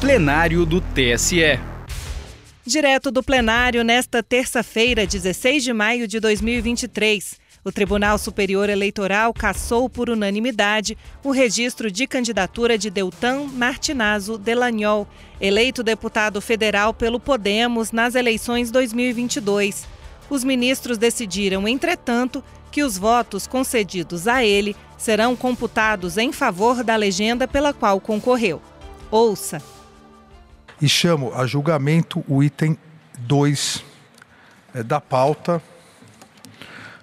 plenário do TSE. Direto do plenário, nesta terça-feira, 16 de maio de 2023, o Tribunal Superior Eleitoral cassou por unanimidade o registro de candidatura de Deltan Martinazo Delagnol, eleito deputado federal pelo Podemos nas eleições 2022. Os ministros decidiram, entretanto, que os votos concedidos a ele serão computados em favor da legenda pela qual concorreu. Ouça. E chamo a julgamento o item 2 é, da pauta,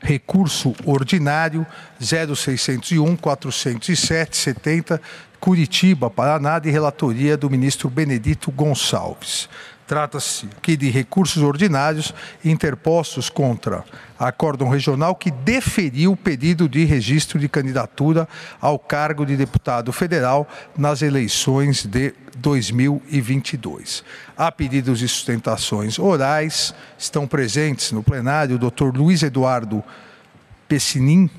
recurso ordinário 0601 407 70 Curitiba, Paraná, de relatoria do ministro Benedito Gonçalves. Trata-se aqui de recursos ordinários interpostos contra acórdão regional que deferiu o pedido de registro de candidatura ao cargo de deputado federal nas eleições de 2022. Há pedidos de sustentações orais, estão presentes no plenário o doutor Luiz Eduardo Pessinin,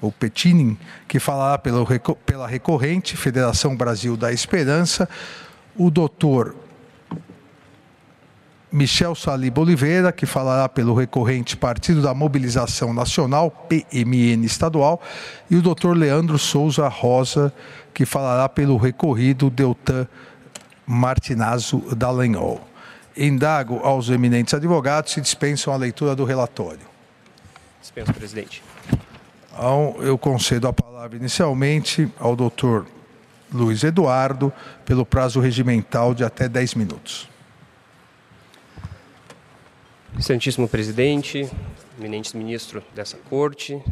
ou Petinin, que falará pela recorrente Federação Brasil da Esperança, o doutor Michel Saliba Oliveira, que falará pelo recorrente Partido da Mobilização Nacional, PMN estadual, e o Dr. Leandro Souza Rosa, que falará pelo recorrido Deltan Martinazzo Dallagnol. Indago aos eminentes advogados se dispensam a leitura do relatório. Dispenso, presidente. Então, eu concedo a palavra inicialmente ao doutor Luiz Eduardo, pelo prazo regimental de até 10 minutos. Excelentíssimo presidente, eminente ministro dessa corte,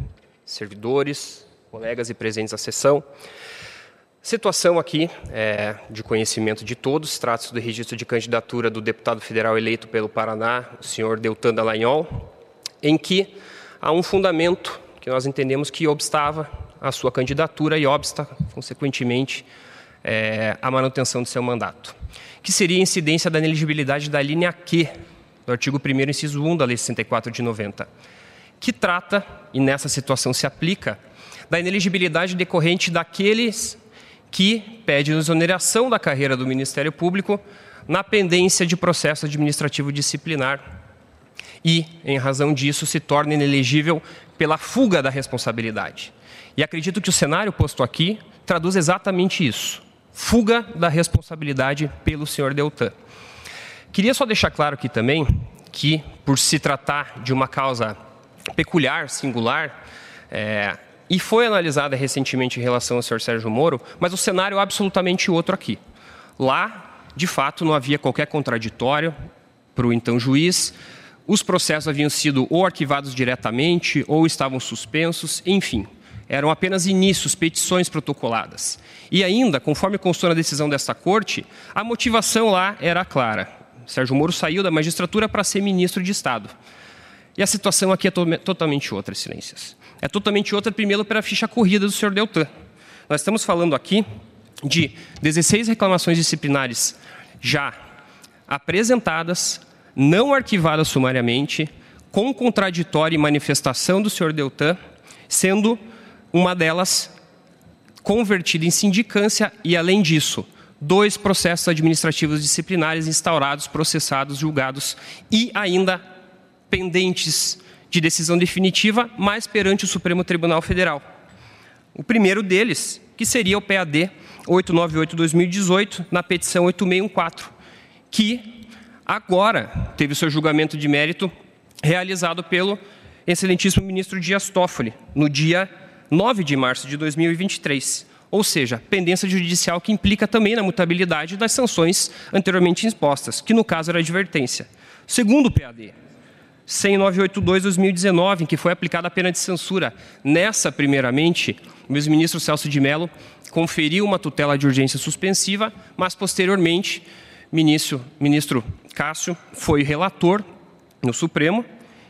servidores, colegas e presentes à sessão. Situação aqui é, de conhecimento de todos, trata-se do registro de candidatura do deputado federal eleito pelo Paraná, o senhor Deltan Dallagnol, em que há um fundamento que nós entendemos que obstava a sua candidatura e obsta, consequentemente, é, a manutenção do seu mandato, que seria a incidência da ineligibilidade da linha Q do artigo 1 inciso 1 da Lei 64 de 90, que trata, e nessa situação se aplica, da ineligibilidade decorrente daqueles que pedem exoneração da carreira do Ministério Público na pendência de processo administrativo disciplinar e, em razão disso, se torna inelegível pela fuga da responsabilidade. E acredito que o cenário posto aqui traduz exatamente isso: fuga da responsabilidade pelo senhor Deltan. Queria só deixar claro aqui também que, por se tratar de uma causa peculiar, singular, é, e foi analisada recentemente em relação ao senhor Sérgio Moro, mas o cenário é absolutamente outro aqui. Lá, de fato, não havia qualquer contraditório para o então juiz, os processos haviam sido ou arquivados diretamente ou estavam suspensos, enfim, eram apenas inícios, petições protocoladas. E ainda, conforme constou na decisão desta corte, a motivação lá era clara. Sérgio Moro saiu da magistratura para ser ministro de Estado. E a situação aqui é to totalmente outra, excelências. É totalmente outra, primeiro, pela ficha corrida do senhor Deltan. Nós estamos falando aqui de 16 reclamações disciplinares já apresentadas, não arquivadas sumariamente, com contraditório e manifestação do senhor Deltan, sendo uma delas convertida em sindicância e, além disso, dois processos administrativos disciplinares instaurados, processados, julgados e ainda pendentes de decisão definitiva, mas perante o Supremo Tribunal Federal. O primeiro deles, que seria o PAD 898-2018, na petição 8614, que agora teve seu julgamento de mérito realizado pelo excelentíssimo ministro Dias Toffoli, no dia 9 de março de 2023 ou seja, pendência judicial que implica também na mutabilidade das sanções anteriormente impostas, que no caso era advertência. Segundo o PAD, 10982-2019, em que foi aplicada a pena de censura. Nessa, primeiramente, o ex-ministro Celso de Mello conferiu uma tutela de urgência suspensiva, mas posteriormente, ministro, ministro Cássio foi relator no Supremo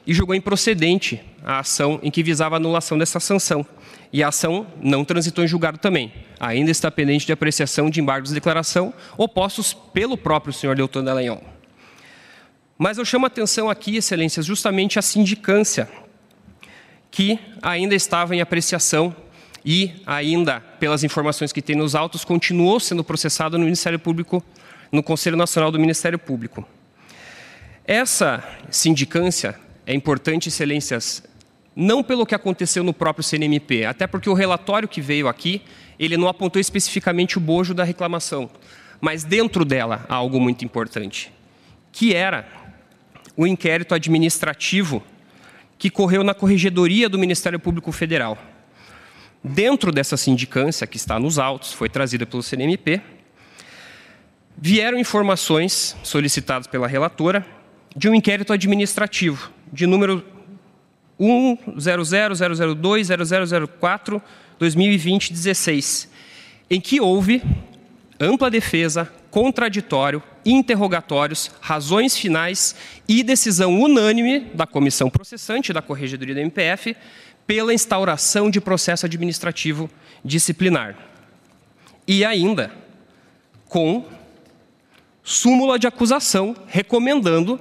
e julgou improcedente a ação em que visava a anulação dessa sanção e a ação não transitou em julgado também. Ainda está pendente de apreciação de embargos de declaração opostos pelo próprio senhor Deltan Dallagnol. Mas eu chamo a atenção aqui, excelências, justamente a sindicância, que ainda estava em apreciação e ainda, pelas informações que tem nos autos, continuou sendo processado no Ministério Público no Conselho Nacional do Ministério Público. Essa sindicância é importante, excelências, não pelo que aconteceu no próprio CNMP, até porque o relatório que veio aqui, ele não apontou especificamente o bojo da reclamação, mas dentro dela há algo muito importante, que era o inquérito administrativo que correu na Corregedoria do Ministério Público Federal. Dentro dessa sindicância, que está nos autos, foi trazida pelo CNMP, vieram informações solicitadas pela relatora de um inquérito administrativo de número 10000020004 2020 16, em que houve ampla defesa, contraditório, interrogatórios, razões finais e decisão unânime da comissão processante da Corregedoria da MPF pela instauração de processo administrativo disciplinar. E ainda com súmula de acusação recomendando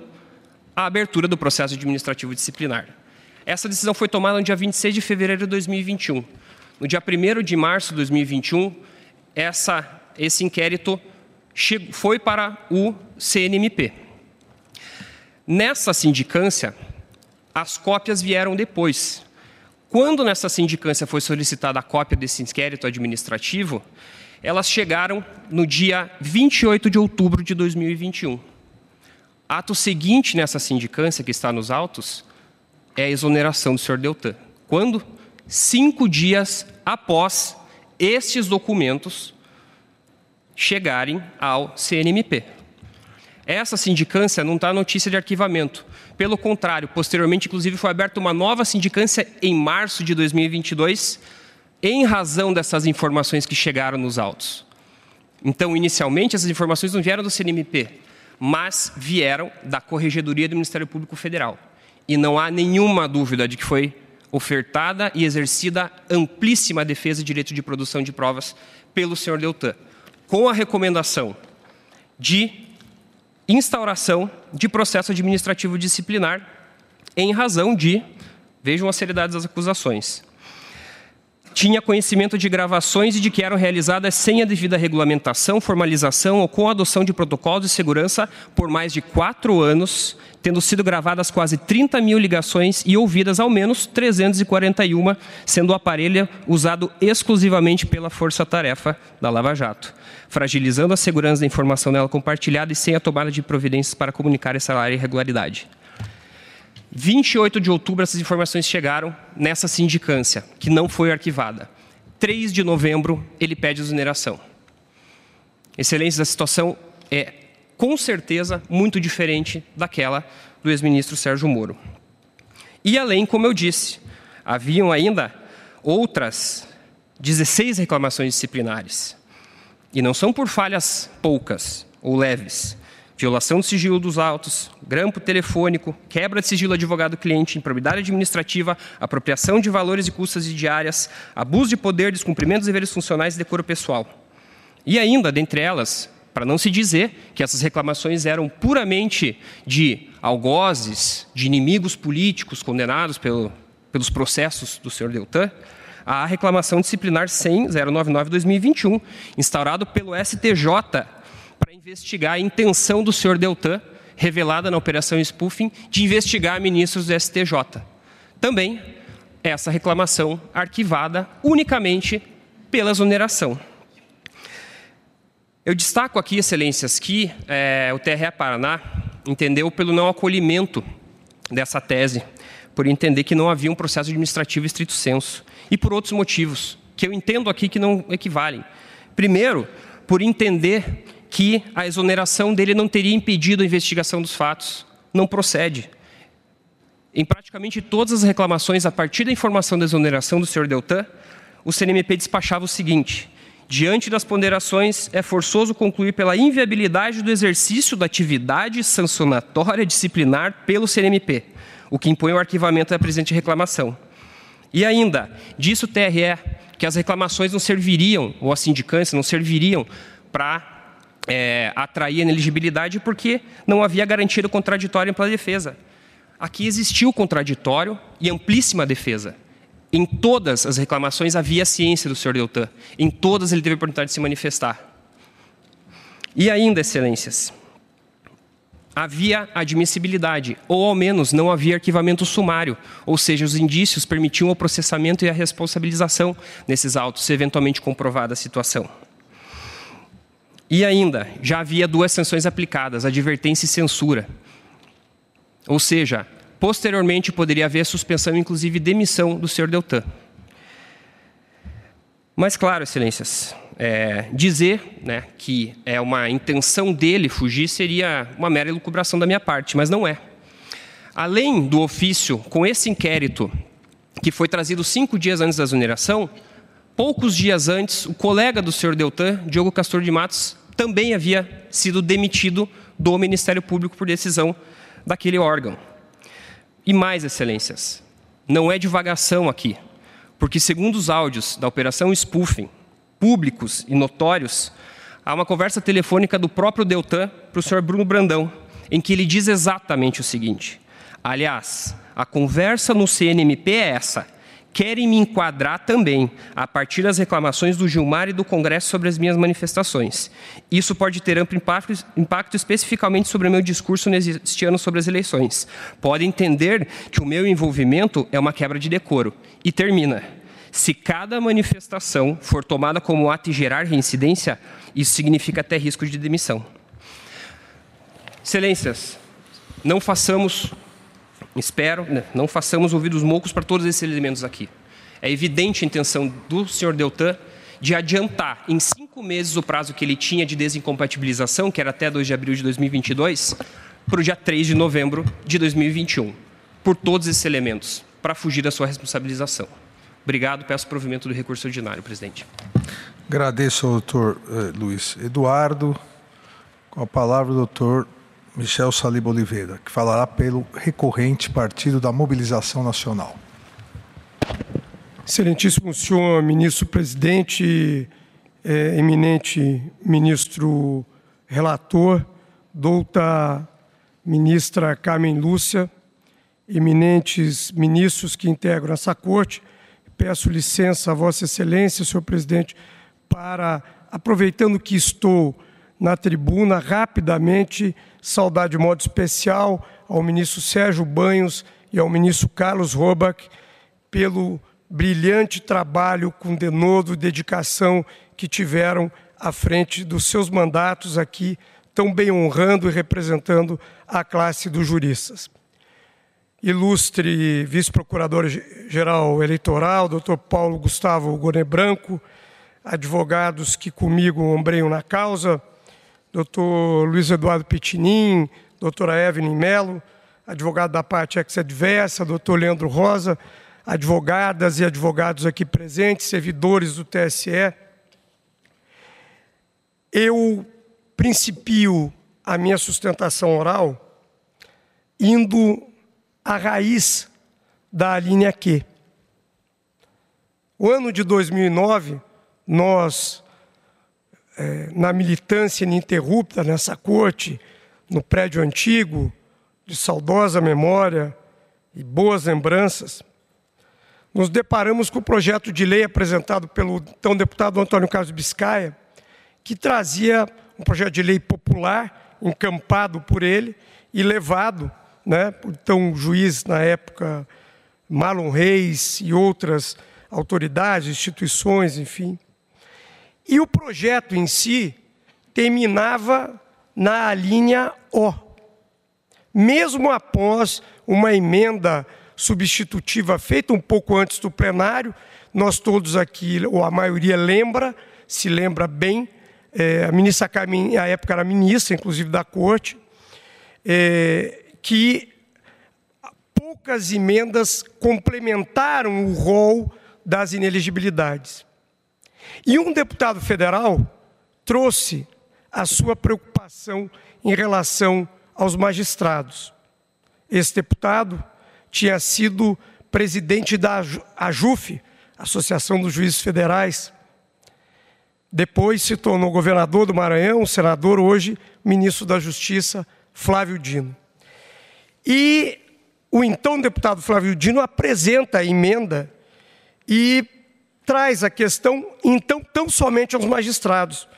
a abertura do processo administrativo disciplinar. Essa decisão foi tomada no dia 26 de fevereiro de 2021. No dia 1 de março de 2021, essa, esse inquérito foi para o CNMP. Nessa sindicância, as cópias vieram depois. Quando nessa sindicância foi solicitada a cópia desse inquérito administrativo, elas chegaram no dia 28 de outubro de 2021. Ato seguinte nessa sindicância, que está nos autos, é a exoneração do senhor Deltan. Quando? Cinco dias após estes documentos chegarem ao CNMP. Essa sindicância não está notícia de arquivamento. Pelo contrário, posteriormente, inclusive, foi aberta uma nova sindicância em março de 2022, em razão dessas informações que chegaram nos autos. Então, inicialmente, essas informações não vieram do CNMP, mas vieram da Corregedoria do Ministério Público Federal. E não há nenhuma dúvida de que foi ofertada e exercida amplíssima defesa de direito de produção de provas pelo senhor Deltan, com a recomendação de instauração de processo administrativo disciplinar em razão de, vejam a seriedade das acusações, tinha conhecimento de gravações e de que eram realizadas sem a devida regulamentação, formalização ou com adoção de protocolos de segurança por mais de quatro anos, tendo sido gravadas quase 30 mil ligações e ouvidas ao menos 341, sendo o aparelho usado exclusivamente pela força-tarefa da Lava Jato, fragilizando a segurança da informação nela compartilhada e sem a tomada de providências para comunicar essa irregularidade. 28 de outubro, essas informações chegaram nessa sindicância, que não foi arquivada. 3 de novembro, ele pede exoneração. Excelência, a situação é, com certeza, muito diferente daquela do ex-ministro Sérgio Moro. E além, como eu disse, haviam ainda outras 16 reclamações disciplinares. E não são por falhas poucas ou leves violação do sigilo dos autos, grampo telefônico, quebra de sigilo advogado-cliente, improbidade administrativa, apropriação de valores e custas de diárias, abuso de poder, descumprimento dos deveres funcionais e decoro pessoal. E ainda, dentre elas, para não se dizer que essas reclamações eram puramente de algozes, de inimigos políticos condenados pelo, pelos processos do senhor Deltan, a reclamação disciplinar 100.099-2021, instaurado pelo STJ investigar a intenção do senhor Deltan, revelada na operação spoofing, de investigar ministros do STJ. Também essa reclamação arquivada unicamente pela exoneração. Eu destaco aqui, excelências, que é, o TRE Paraná entendeu pelo não acolhimento dessa tese, por entender que não havia um processo administrativo estrito senso, e por outros motivos, que eu entendo aqui que não equivalem. Primeiro, por entender que a exoneração dele não teria impedido a investigação dos fatos. Não procede. Em praticamente todas as reclamações, a partir da informação da exoneração do senhor Deltan, o CNMP despachava o seguinte: diante das ponderações, é forçoso concluir pela inviabilidade do exercício da atividade sancionatória disciplinar pelo CNMP, o que impõe o arquivamento da presente reclamação. E ainda, disse o TRE que as reclamações não serviriam, ou a sindicância não serviriam para é, atrair ineligibilidade porque não havia garantia do contraditório pela defesa. Aqui existiu contraditório e amplíssima defesa. Em todas as reclamações havia ciência do senhor Deltan. Em todas ele teve a oportunidade de se manifestar. E ainda, excelências, havia admissibilidade, ou ao menos não havia arquivamento sumário, ou seja, os indícios permitiam o processamento e a responsabilização nesses autos, se eventualmente comprovada a situação. E ainda, já havia duas sanções aplicadas, advertência e censura. Ou seja, posteriormente poderia haver suspensão, inclusive demissão do senhor Deltan. Mas, claro, excelências, é, dizer né, que é uma intenção dele fugir seria uma mera elucubração da minha parte, mas não é. Além do ofício, com esse inquérito, que foi trazido cinco dias antes da exoneração, poucos dias antes, o colega do senhor Deltan, Diogo Castor de Matos, também havia sido demitido do Ministério Público por decisão daquele órgão. E mais, excelências, não é divagação aqui, porque segundo os áudios da operação spoofing, públicos e notórios, há uma conversa telefônica do próprio Deltan para o senhor Bruno Brandão, em que ele diz exatamente o seguinte: aliás, a conversa no CNMP é essa. Querem me enquadrar também, a partir das reclamações do Gilmar e do Congresso sobre as minhas manifestações. Isso pode ter amplo impacto, impacto especificamente sobre o meu discurso neste ano sobre as eleições. Pode entender que o meu envolvimento é uma quebra de decoro. E termina. Se cada manifestação for tomada como ato de gerar reincidência, isso significa até risco de demissão. Excelências, não façamos, espero, né, não façamos ouvidos moucos para todos esses elementos aqui. É evidente a intenção do senhor Deltan de adiantar em cinco meses o prazo que ele tinha de desincompatibilização, que era até 2 de abril de 2022, para o dia 3 de novembro de 2021, por todos esses elementos, para fugir da sua responsabilização. Obrigado, peço provimento do recurso ordinário, presidente. Agradeço ao doutor eh, Luiz Eduardo. Com a palavra, doutor Michel Saliba Oliveira, que falará pelo recorrente Partido da Mobilização Nacional. Excelentíssimo senhor ministro-presidente, eh, eminente ministro relator, douta ministra Carmen Lúcia, eminentes ministros que integram essa corte, Peço licença a Vossa Excelência, senhor presidente, para, aproveitando que estou na tribuna, rapidamente saudar de modo especial ao ministro Sérgio Banhos e ao ministro Carlos Robach pelo brilhante trabalho com denodo e dedicação que tiveram à frente dos seus mandatos aqui, tão bem honrando e representando a classe dos juristas. Ilustre vice-procurador-geral eleitoral, doutor Paulo Gustavo Gone Branco, advogados que comigo ombreiam na causa, doutor Luiz Eduardo Pitinin, doutora Evelyn Melo, advogado da parte ex-adversa, doutor Leandro Rosa, advogadas e advogados aqui presentes, servidores do TSE. Eu principio a minha sustentação oral indo a raiz da linha Q. O ano de 2009, nós, é, na militância ininterrupta nessa corte, no prédio antigo, de saudosa memória e boas lembranças, nos deparamos com o projeto de lei apresentado pelo então deputado Antônio Carlos Biscaia, que trazia um projeto de lei popular, encampado por ele e levado né? então juiz na época, Marlon Reis e outras autoridades, instituições, enfim. E o projeto em si terminava na linha O. Mesmo após uma emenda substitutiva feita um pouco antes do plenário, nós todos aqui, ou a maioria lembra, se lembra bem, é, a ministra Carmen, à época era ministra, inclusive da corte, é, que poucas emendas complementaram o rol das ineligibilidades. E um deputado federal trouxe a sua preocupação em relação aos magistrados. Esse deputado tinha sido presidente da AJUF, Associação dos Juízes Federais. Depois se tornou governador do Maranhão, senador, hoje ministro da Justiça, Flávio Dino. E o então deputado Flávio Dino apresenta a emenda e traz a questão, então, tão somente aos magistrados.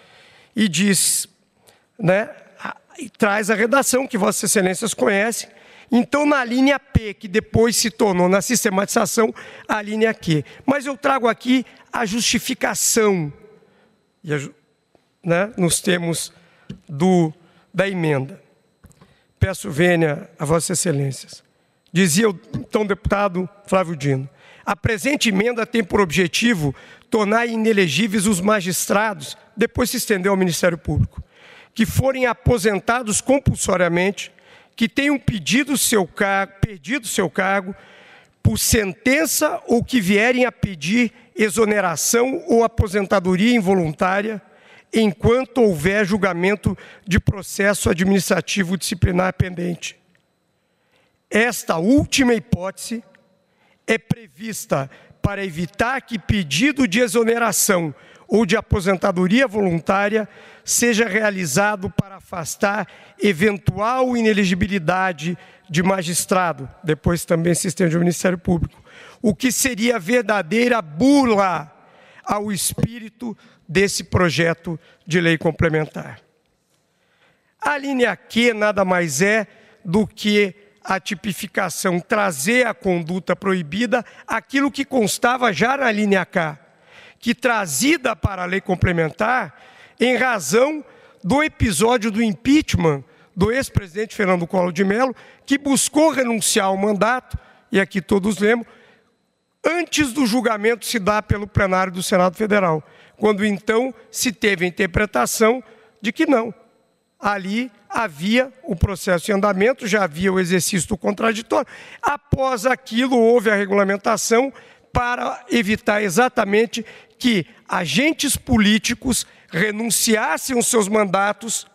E diz: né, e traz a redação que Vossas Excelências conhecem. Então, na linha P, que depois se tornou na sistematização a linha Q. Mas eu trago aqui a justificação, né, nos termos do, da emenda. Peço vênia a Vossas Excelências. Dizia o então deputado Flávio Dino. A presente emenda tem por objetivo tornar inelegíveis os magistrados, depois se estendeu ao Ministério Público, que forem aposentados compulsoriamente, que tenham pedido seu cargo, perdido seu cargo por sentença ou que vierem a pedir exoneração ou aposentadoria involuntária, enquanto houver julgamento de processo administrativo disciplinar pendente. Esta última hipótese é prevista para evitar que pedido de exoneração ou de aposentadoria voluntária seja realizado para afastar eventual inelegibilidade de magistrado, depois também estende ao Ministério Público, o que seria verdadeira burla ao espírito desse projeto de lei complementar. A linha Q nada mais é do que a tipificação, trazer a conduta proibida aquilo que constava já na linha K, que trazida para a lei complementar em razão do episódio do impeachment do ex-presidente Fernando Collor de Mello, que buscou renunciar ao mandato, e aqui todos lembram, antes do julgamento se dar pelo plenário do Senado Federal, quando então se teve a interpretação de que não, ali havia o processo em andamento, já havia o exercício do contraditório. Após aquilo, houve a regulamentação para evitar exatamente que agentes políticos renunciassem aos seus mandatos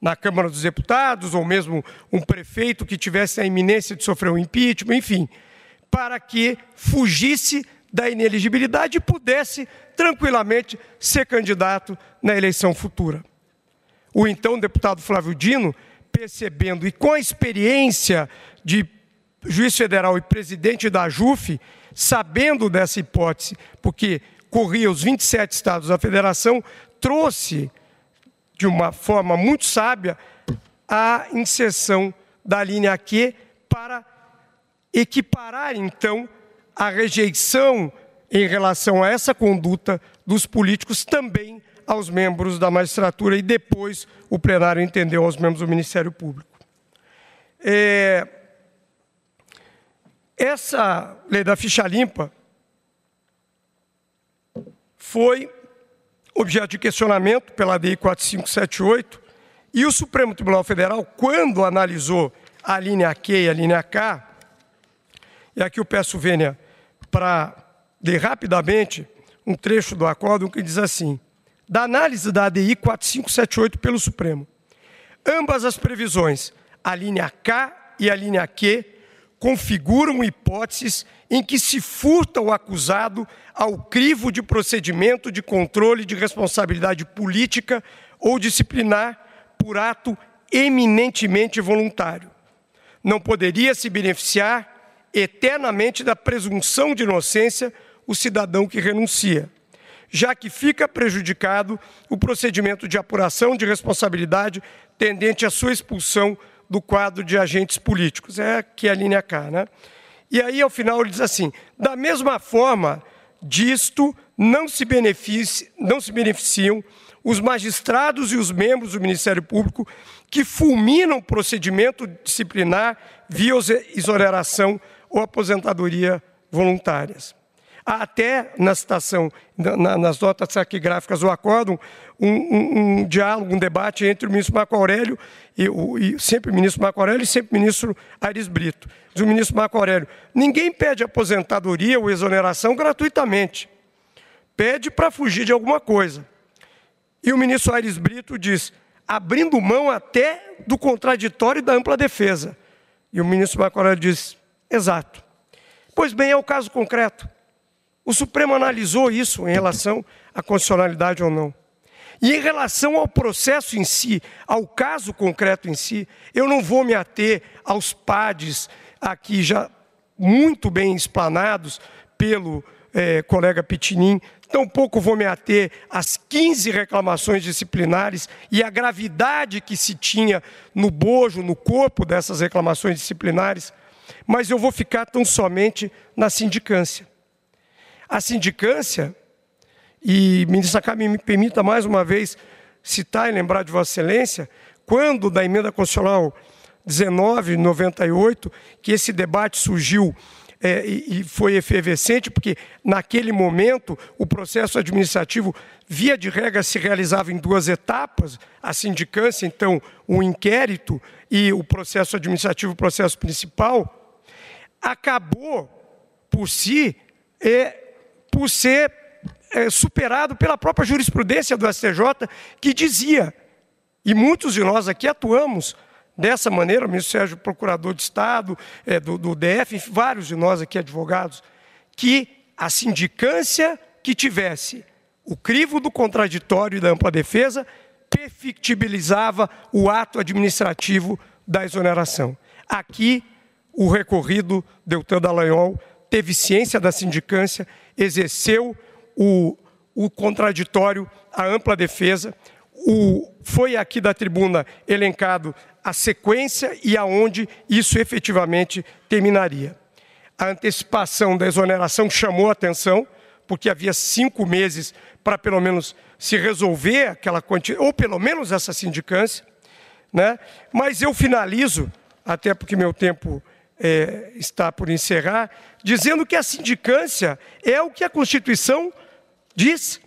na Câmara dos Deputados, ou mesmo um prefeito que tivesse a iminência de sofrer um impeachment, enfim, para que fugisse da ineligibilidade e pudesse tranquilamente ser candidato na eleição futura o então deputado Flávio Dino, percebendo e com a experiência de juiz federal e presidente da JUF, sabendo dessa hipótese, porque corria os 27 estados da federação, trouxe de uma forma muito sábia a inserção da linha Q para equiparar então a rejeição em relação a essa conduta dos políticos também aos membros da magistratura e depois o plenário entendeu aos membros do Ministério Público. É, essa lei da ficha limpa foi objeto de questionamento pela DI 4578 e o Supremo Tribunal Federal, quando analisou a linha Q e a linha K, e aqui eu peço vênia para ler rapidamente um trecho do acórdão que diz assim: da análise da ADI 4578 pelo Supremo. Ambas as previsões, a linha K e a linha Q, configuram hipóteses em que se furta o acusado ao crivo de procedimento de controle de responsabilidade política ou disciplinar por ato eminentemente voluntário. Não poderia se beneficiar eternamente da presunção de inocência o cidadão que renuncia já que fica prejudicado o procedimento de apuração de responsabilidade tendente à sua expulsão do quadro de agentes políticos. É aqui a linha K, né? E aí, ao final, ele diz assim: da mesma forma, disto não se, não se beneficiam os magistrados e os membros do Ministério Público que fulminam o procedimento disciplinar via exoneração ou aposentadoria voluntárias. Até na citação, na, nas notas taquigráficas do acórdão, um, um, um, diálogo, um debate entre o ministro Marco Aurélio, e, o, e sempre o ministro Marco Aurélio e sempre o ministro Aires Brito. Diz o ministro Marco Aurélio, ninguém pede aposentadoria ou exoneração gratuitamente. Pede para fugir de alguma coisa. E o ministro Aires Brito diz, abrindo mão até do contraditório e da ampla defesa. E o ministro Marco Aurélio diz, exato. Pois bem, é o caso concreto. O Supremo analisou isso em relação à constitucionalidade ou não. E em relação ao processo em si, ao caso concreto em si, eu não vou me ater aos PADs aqui já muito bem explanados pelo é, colega Pitinin, Tampouco vou me ater às 15 reclamações disciplinares e a gravidade que se tinha no bojo, no corpo dessas reclamações disciplinares, mas eu vou ficar tão somente na sindicância. A sindicância, e ministra Carmen me permita mais uma vez citar e lembrar de Vossa Excelência, quando da emenda constitucional 1998, que esse debate surgiu é, e, foi efervescente, porque naquele momento o processo administrativo, via de regra, se realizava em duas etapas: a sindicância, então, o inquérito e o processo administrativo, o processo principal, acabou por si, é, por ser é, superado pela própria jurisprudência do STJ, que dizia, e muitos de nós aqui atuamos dessa maneira, o ministro Sérgio, procurador de Estado, é, do, do DF, vários de nós aqui advogados, que a sindicância que tivesse o crivo do contraditório e da ampla defesa perfectibilizava o ato administrativo da exoneração. Aqui, o recorrido Deltan Dallagnol teve ciência da sindicância, exerceu o, o contraditório, a ampla defesa, o, foi aqui da tribuna elencado a sequência e aonde isso efetivamente terminaria. A antecipação da exoneração chamou a atenção, porque havia cinco meses para pelo menos se resolver aquela quantidade, ou pelo menos essa sindicância, né? mas eu finalizo, até porque meu tempo é, está por encerrar, dizendo que a sindicância é o que a Constituição diz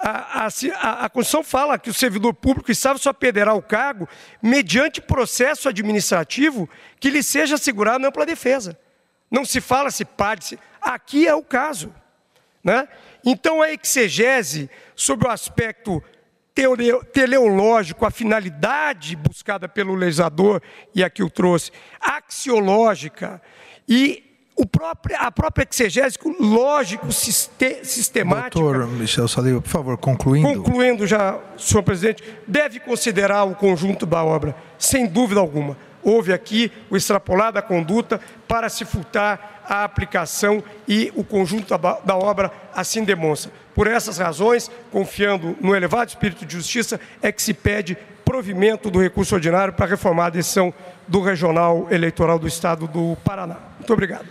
a, a, a, Constituição fala que o servidor público estava só perderá o cargo mediante processo administrativo que lhe seja assegurado ampla defesa. Não se fala se pode, se... aqui é o caso. Né? Então a exegese sobre o aspecto teleológico, a finalidade buscada pelo legislador, e aqui eu trouxe, axiológica e o próprio, a própria exegese lógico, sistemática. Doutor Michel Saliba, por favor, concluindo. Concluindo já, senhor presidente, deve considerar o conjunto da obra, sem dúvida alguma. Houve aqui o extrapolar da conduta para se furtar a aplicação e o conjunto da, da obra assim demonstra. Por essas razões, confiando no elevado espírito de justiça, é que se pede provimento do recurso ordinário para reformar a decisão do Regional Eleitoral do Estado do Paraná. Muito obrigado.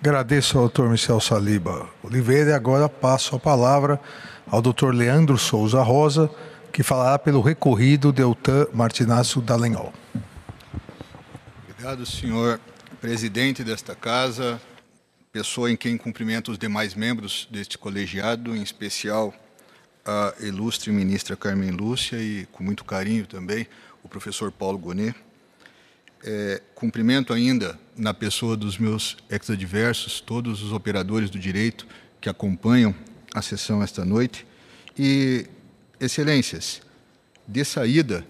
Agradeço ao doutor Michel Saliba Oliveira e agora passo a palavra ao doutor Leandro Souza Rosa, que falará pelo recorrido Deltan Martinazzo Dallagnol. Obrigado, senhor presidente desta casa, pessoa em quem cumprimento os demais membros deste colegiado, em especial a ilustre ministra Carmen Lúcia e, com muito carinho também, o professor Paulo Gonet. É, cumprimento ainda, na pessoa dos meus ex-adversos, todos os operadores do direito que acompanham a sessão esta noite. E, excelências, de saída,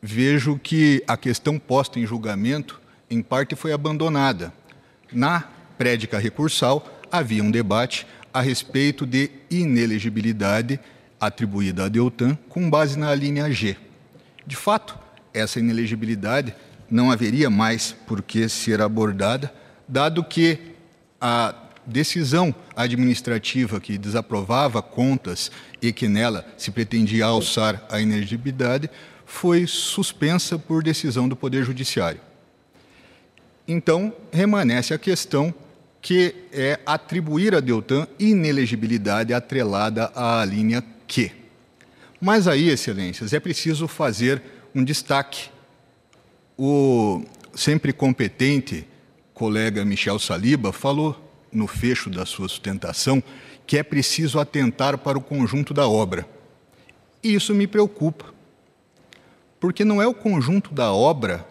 vejo que a questão posta em julgamento, em parte, foi abandonada. Na prédica recursal, havia um debate a respeito de inelegibilidade atribuída a Deltan com base na linha G. De fato, essa inelegibilidade não haveria mais por que ser abordada, dado que a decisão administrativa que desaprovava contas e que nela se pretendia alçar a inegibilidade foi suspensa por decisão do Poder Judiciário. Então, remanesce a questão que é atribuir a Deltan inelegibilidade atrelada à linha Q. Mas aí, excelências, é preciso fazer um destaque o sempre competente colega Michel Saliba falou no fecho da sua sustentação que é preciso atentar para o conjunto da obra. E isso me preocupa, porque não é o conjunto da obra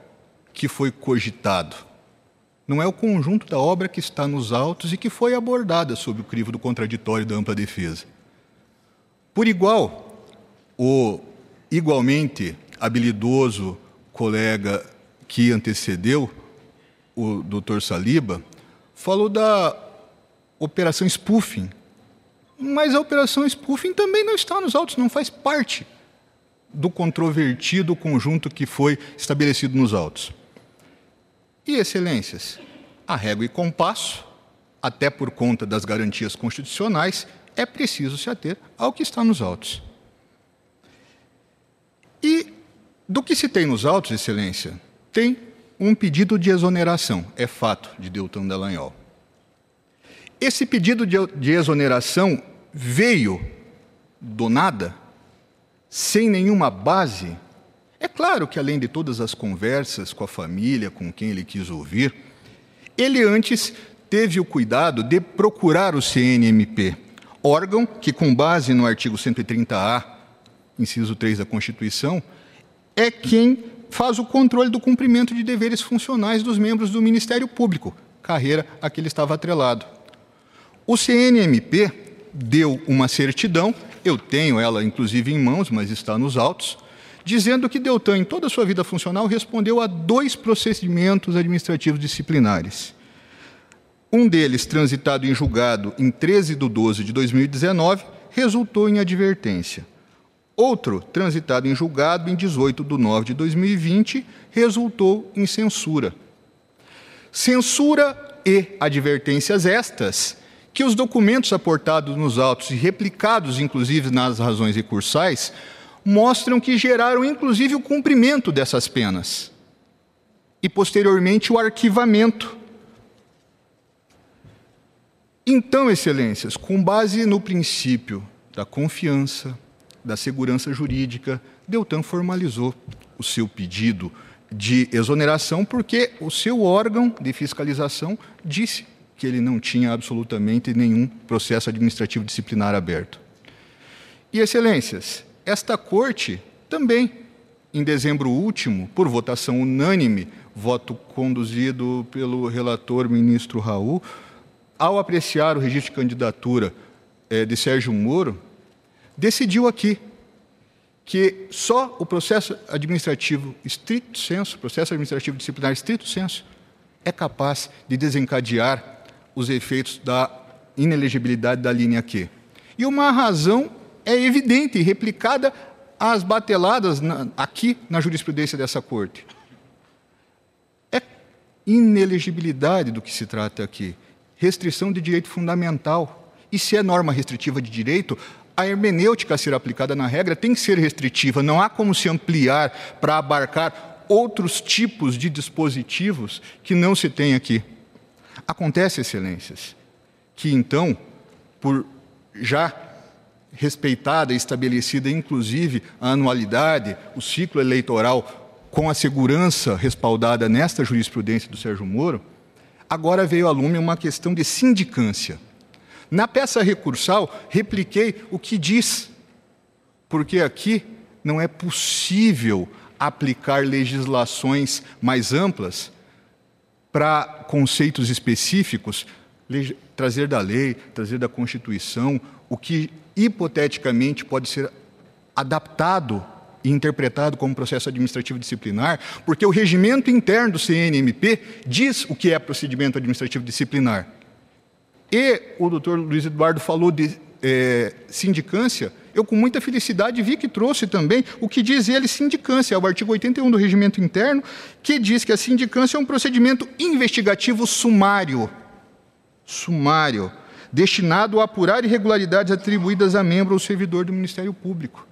que foi cogitado, não é o conjunto da obra que está nos autos e que foi abordada sob o crivo do contraditório da ampla defesa. Por igual, o igualmente habilidoso colega que antecedeu o Dr. Saliba falou da operação spoofing. Mas a operação spoofing também não está nos autos, não faz parte do controvertido conjunto que foi estabelecido nos autos. E, excelências, a régua e compasso, até por conta das garantias constitucionais, é preciso se ater ao que está nos autos. E do que se tem nos autos, Excelência, tem um pedido de exoneração, é fato, de Deltan Dallagnol. Esse pedido de, de exoneração veio do nada, sem nenhuma base. É claro que, além de todas as conversas com a família, com quem ele quis ouvir, ele antes teve o cuidado de procurar o CNMP, órgão que, com base no artigo 130-A, inciso 3 da Constituição, é quem faz o controle do cumprimento de deveres funcionais dos membros do Ministério Público, carreira a que ele estava atrelado. O CNMP deu uma certidão, eu tenho ela inclusive em mãos, mas está nos autos, dizendo que Deltan, em toda a sua vida funcional, respondeu a dois procedimentos administrativos disciplinares. Um deles, transitado em julgado em 13 de 12 de 2019, resultou em advertência. Outro, transitado em julgado em 18 de 9 de 2020, resultou em censura. Censura e advertências estas que os documentos aportados nos autos e replicados, inclusive, nas razões recursais, mostram que geraram, inclusive, o cumprimento dessas penas e, posteriormente, o arquivamento então, excelências, com base no princípio da confiança, da segurança jurídica, Deltan formalizou o seu pedido de exoneração porque o seu órgão de fiscalização disse que ele não tinha absolutamente nenhum processo administrativo disciplinar aberto. E, excelências, esta corte também, em dezembro último, por votação unânime, voto conduzido pelo relator ministro Raul, ao apreciar o registro de candidatura é, de Sérgio Moro, decidiu aqui que só o processo administrativo estrito senso, processo administrativo disciplinar estrito senso, é capaz de desencadear os efeitos da inelegibilidade da linha Q. E uma razão é evidente replicada às bateladas na, aqui na jurisprudência dessa corte. É inelegibilidade do que se trata aqui restrição de direito fundamental. E se é norma restritiva de direito, a hermenêutica a ser aplicada na regra tem que ser restritiva, não há como se ampliar para abarcar outros tipos de dispositivos que não se tem aqui. Acontece, excelências, que então, por já respeitada e estabelecida, inclusive, a anualidade, o ciclo eleitoral, com a segurança respaldada nesta jurisprudência do Sérgio Moro, agora veio a lume uma questão de sindicância. Na peça recursal, repliquei o que diz, porque aqui não é possível aplicar legislações mais amplas para conceitos específicos, trazer da lei, trazer da Constituição, o que hipoteticamente pode ser adaptado e interpretado como processo administrativo disciplinar, porque o regimento interno do CNMP diz o que é procedimento administrativo disciplinar. E o doutor Luiz Eduardo falou de é, sindicância, eu com muita felicidade vi que trouxe também o que diz ele sindicância, é o artigo 81 do regimento interno, que diz que a sindicância é um procedimento investigativo sumário, sumário, destinado a apurar irregularidades atribuídas a membro ou servidor do Ministério Público.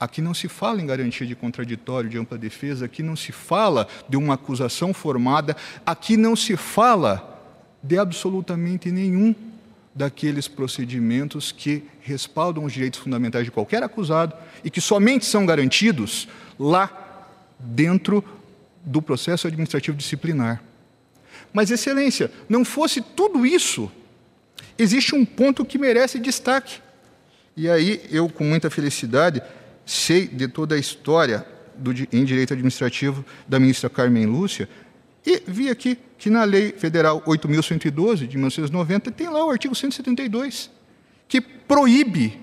Aqui não se fala em garantia de contraditório, de ampla defesa, aqui não se fala de uma acusação formada, aqui não se fala de absolutamente nenhum daqueles procedimentos que respaldam os direitos fundamentais de qualquer acusado e que somente são garantidos lá dentro do processo administrativo disciplinar. Mas, Excelência, não fosse tudo isso, existe um ponto que merece destaque. E aí, eu, com muita felicidade, sei de toda a história do, em direito administrativo da ministra Carmen Lúcia, e vi aqui que na Lei Federal 8.112, de 1990, tem lá o artigo 172, que proíbe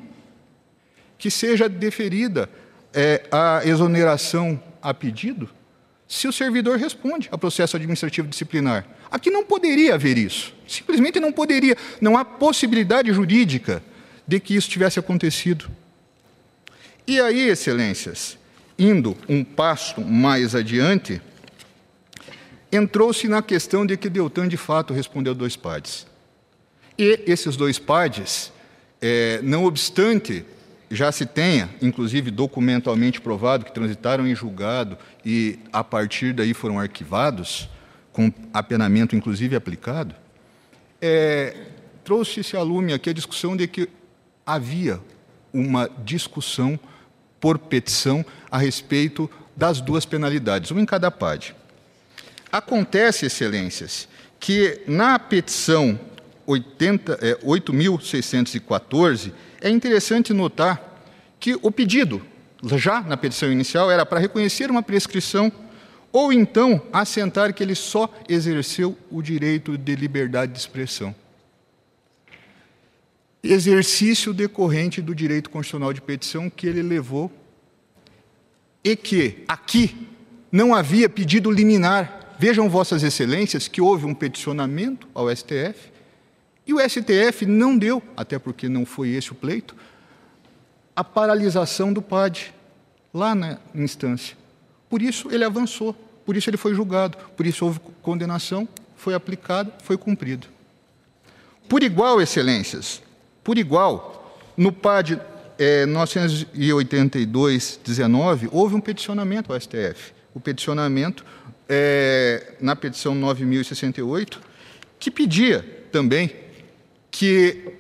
que seja deferida é, a exoneração a pedido se o servidor responde a processo administrativo disciplinar. Aqui não poderia haver isso. Simplesmente não poderia. Não há possibilidade jurídica de que isso tivesse acontecido. E aí, excelências, indo um passo mais adiante, entrou-se na questão de que Deltan de fato respondeu dois PADs. E esses dois PADs é, não obstante já se tenha, inclusive documentalmente provado, que transitaram em julgado e a partir daí foram arquivados, com apenamento inclusive aplicado, é, trouxe-se a lume aqui a discussão de que havia uma discussão por petição a respeito das duas penalidades, uma em cada PAD. Acontece, excelências, que na petição 8.614 é, é interessante notar que o pedido, já na petição inicial, era para reconhecer uma prescrição ou então assentar que ele só exerceu o direito de liberdade de expressão. Exercício decorrente do direito constitucional de petição que ele levou e que aqui não havia pedido liminar. Vejam, Vossas Excelências, que houve um peticionamento ao STF e o STF não deu, até porque não foi esse o pleito, a paralisação do PAD lá na instância. Por isso ele avançou, por isso ele foi julgado, por isso houve condenação, foi aplicada, foi cumprido. Por igual, excelências, por igual, no PAD é, 982-19, houve um peticionamento ao STF. O peticionamento, é, na petição 9.068, que pedia também que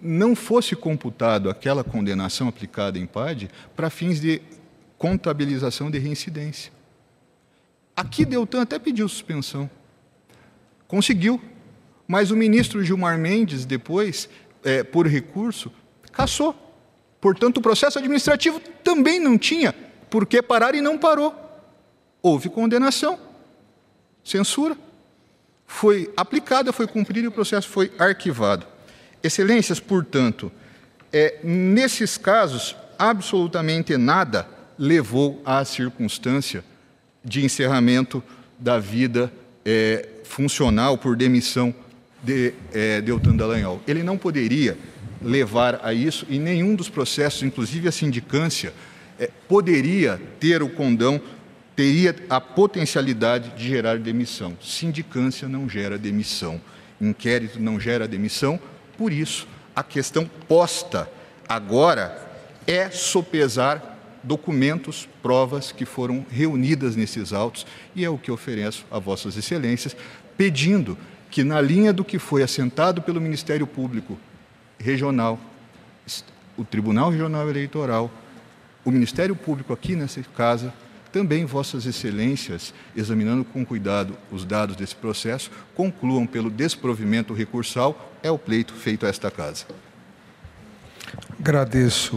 não fosse computado aquela condenação aplicada em PAD para fins de contabilização de reincidência. Aqui Deltan até pediu suspensão. Conseguiu. Mas o ministro Gilmar Mendes, depois, é, por recurso, cassou. Portanto, o processo administrativo também não tinha por que parar e não parou. Houve condenação, censura foi aplicada, foi cumprida e o processo foi arquivado. Excelências, portanto, é, nesses casos, absolutamente nada levou à circunstância de encerramento da vida é, funcional por demissão de é, Deltan Dallagnol. Ele não poderia levar a isso e nenhum dos processos, inclusive a sindicância, é, poderia ter o condão teria a potencialidade de gerar demissão. Sindicância não gera demissão, inquérito não gera demissão, por isso a questão posta agora é sopesar documentos, provas que foram reunidas nesses autos, e é o que ofereço a Vossas Excelências, pedindo que, na linha do que foi assentado pelo Ministério Público Regional, o Tribunal Regional Eleitoral, o Ministério Público aqui nessa casa, também Vossas Excelências, examinando com cuidado os dados desse processo, concluam pelo desprovimento recursal, é o pleito feito a esta casa. Agradeço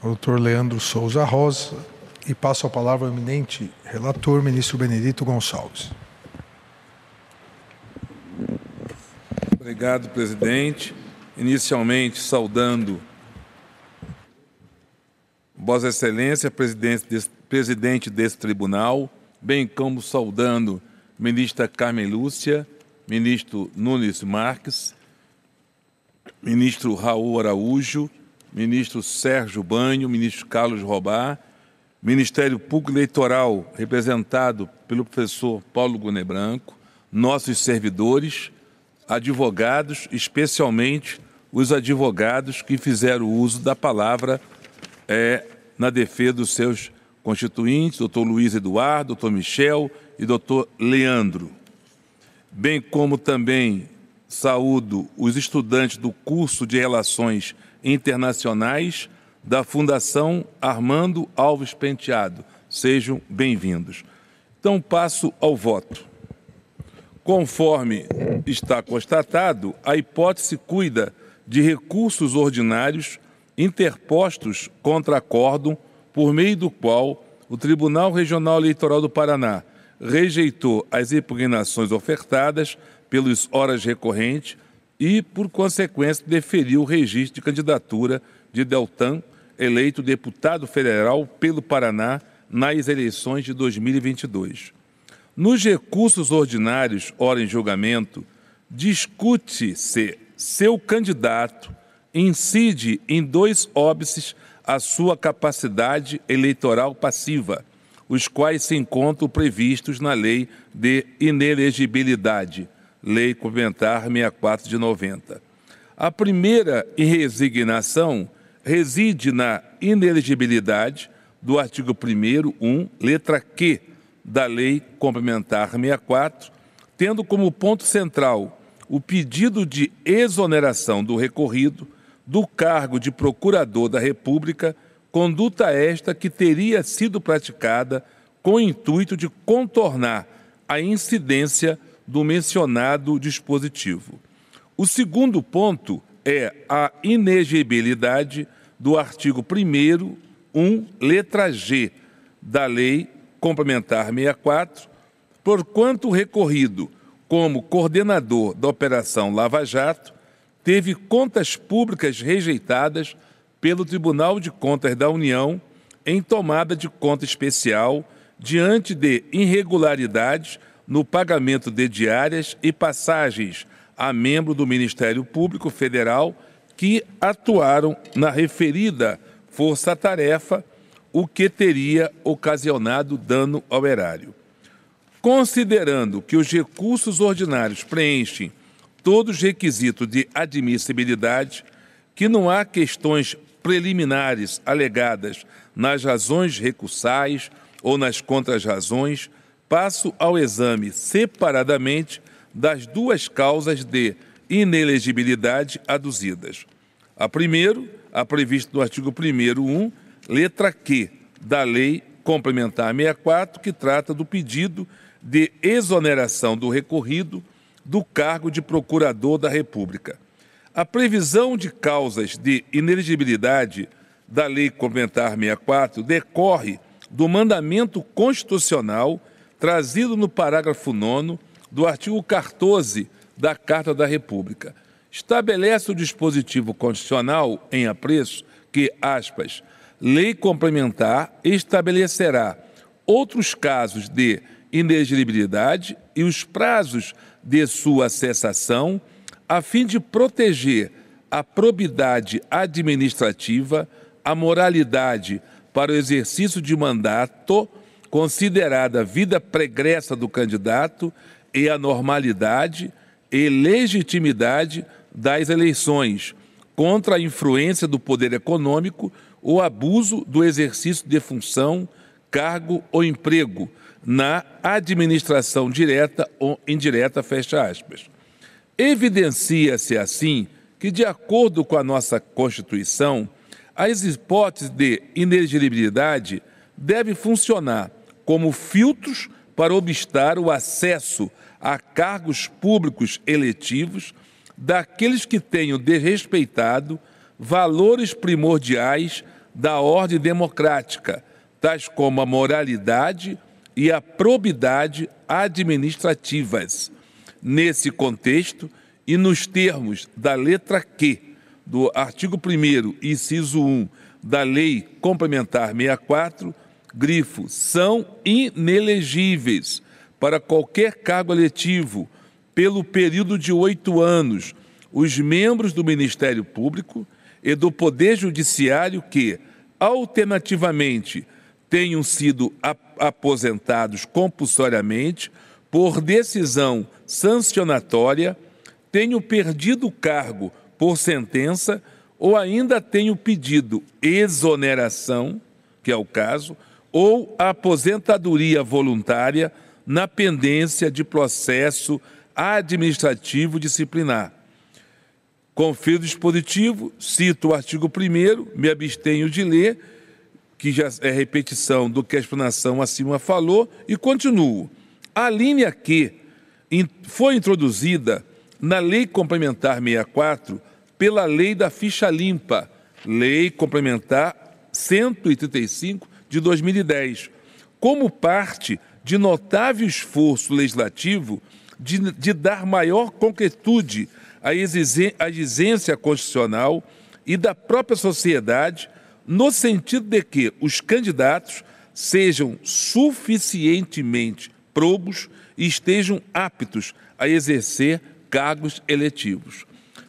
ao doutor Leandro Souza Rosa e passo a palavra ao eminente relator, ministro Benedito Gonçalves. Obrigado, presidente. Inicialmente, saudando Vossa Excelência, presidente desse, presidente desse tribunal, bem como saudando ministra Carmen Lúcia, ministro Nunes Marques, ministro Raul Araújo, ministro Sérgio Banho, ministro Carlos Robá, Ministério Público Eleitoral, representado pelo professor Paulo Gune Branco, nossos servidores, advogados, especialmente os advogados que fizeram uso da palavra é, na defesa dos seus constituintes, doutor Luiz Eduardo, doutor Michel e doutor Leandro. Bem como também saúdo os estudantes do curso de Relações Internacionais da Fundação Armando Alves Penteado. Sejam bem-vindos. Então, passo ao voto. Conforme está constatado, a hipótese cuida de recursos ordinários interpostos contra acórdão por meio do qual o Tribunal Regional Eleitoral do Paraná rejeitou as impugnações ofertadas pelos horas recorrentes e, por consequência, deferiu o registro de candidatura de Deltan, eleito deputado federal pelo Paraná nas eleições de 2022. Nos recursos ordinários, ora em julgamento, discute-se seu candidato incide em dois óbices a sua capacidade eleitoral passiva, os quais se encontram previstos na Lei de Inelegibilidade, Lei Complementar 64 de 90. A primeira resignação reside na inelegibilidade do artigo 1 1, letra Q da Lei Complementar 64, tendo como ponto central o pedido de exoneração do recorrido do cargo de procurador da República, conduta esta que teria sido praticada com o intuito de contornar a incidência do mencionado dispositivo. O segundo ponto é a inegibilidade do artigo 1 1, letra G, da Lei Complementar 64, porquanto recorrido como coordenador da Operação Lava Jato teve contas públicas rejeitadas pelo Tribunal de Contas da União em tomada de conta especial diante de irregularidades no pagamento de diárias e passagens a membro do Ministério Público Federal que atuaram na referida força-tarefa, o que teria ocasionado dano ao erário. Considerando que os recursos ordinários preenchem todos os requisitos de admissibilidade, que não há questões preliminares alegadas nas razões recursais ou nas contrarrazões, passo ao exame separadamente das duas causas de inelegibilidade aduzidas. A primeiro, a prevista no artigo 1 1, letra Q da Lei Complementar 64, que trata do pedido de exoneração do recorrido do cargo de procurador da República. A previsão de causas de inelegibilidade da Lei Complementar 64 decorre do mandamento constitucional trazido no parágrafo 9 do artigo 14 da Carta da República. Estabelece o dispositivo constitucional em apreço que, aspas, lei complementar estabelecerá outros casos de inelegibilidade e os prazos de sua cessação, a fim de proteger a probidade administrativa, a moralidade para o exercício de mandato, considerada vida pregressa do candidato e a normalidade e legitimidade das eleições, contra a influência do poder econômico ou abuso do exercício de função, cargo ou emprego na administração direta ou indireta, fecha aspas. Evidencia-se assim que, de acordo com a nossa Constituição, as hipóteses de inelegibilidade devem funcionar como filtros para obstar o acesso a cargos públicos eletivos daqueles que tenham desrespeitado valores primordiais da ordem democrática, tais como a moralidade e a probidade administrativas. Nesse contexto, e nos termos da letra Q do artigo 1, inciso 1 da Lei Complementar 64, grifo, são inelegíveis para qualquer cargo eletivo pelo período de oito anos os membros do Ministério Público e do Poder Judiciário que, alternativamente, tenham sido aposentados compulsoriamente por decisão sancionatória, tenham perdido o cargo por sentença ou ainda tenham pedido exoneração, que é o caso, ou aposentadoria voluntária na pendência de processo administrativo disciplinar. Confiro o dispositivo, cito o artigo 1 me abstenho de ler, que já é repetição do que a explanação acima falou, e continuo. A linha Q foi introduzida na Lei Complementar 64 pela Lei da Ficha Limpa, Lei Complementar 135 de 2010, como parte de notável esforço legislativo de, de dar maior concretude à exigência constitucional e da própria sociedade, no sentido de que os candidatos sejam suficientemente probos e estejam aptos a exercer cargos eletivos.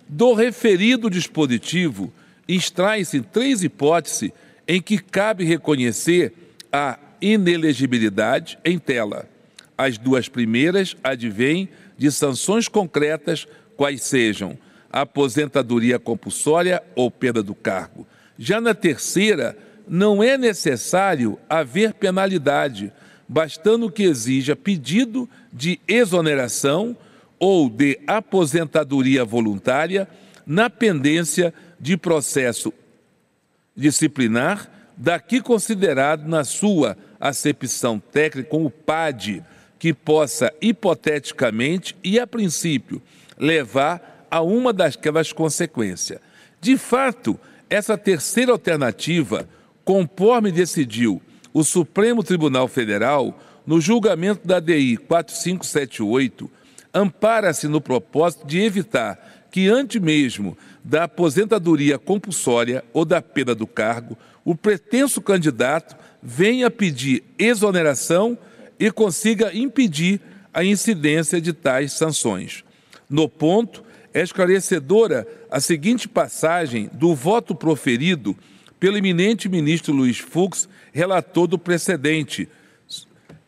Do referido dispositivo, extrai-se três hipóteses em que cabe reconhecer a inelegibilidade em tela. As duas primeiras advêm de sanções concretas, quais sejam aposentadoria compulsória ou perda do cargo. Já na terceira, não é necessário haver penalidade, bastando que exija pedido de exoneração ou de aposentadoria voluntária na pendência de processo disciplinar, daqui considerado na sua acepção técnica como PAD, que possa hipoteticamente e a princípio levar a uma daquelas consequências. De fato, essa terceira alternativa, conforme decidiu o Supremo Tribunal Federal no julgamento da DI 4578, ampara-se no propósito de evitar que, antes mesmo da aposentadoria compulsória ou da perda do cargo, o pretenso candidato venha pedir exoneração e consiga impedir a incidência de tais sanções. No ponto, é esclarecedora a seguinte passagem do voto proferido pelo eminente ministro Luiz Fux, relator do precedente.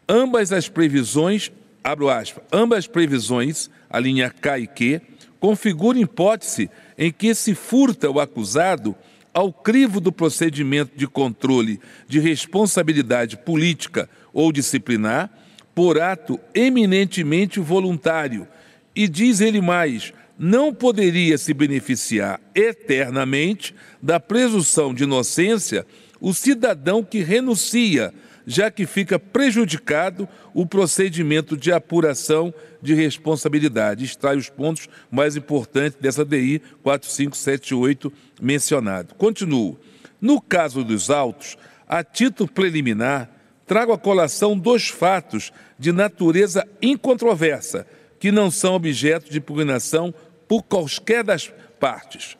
Ambas as previsões, abro aspas, ambas as previsões, a linha K e Q, configuram hipótese em que se furta o acusado ao crivo do procedimento de controle de responsabilidade política ou disciplinar por ato eminentemente voluntário. E diz ele mais: não poderia se beneficiar eternamente da presunção de inocência o cidadão que renuncia já que fica prejudicado o procedimento de apuração de responsabilidade. Extrai os pontos mais importantes dessa DI 4578 mencionado. Continuo. No caso dos autos, a título preliminar, trago a colação dois fatos de natureza incontroversa, que não são objeto de impugnação por qualquer das partes.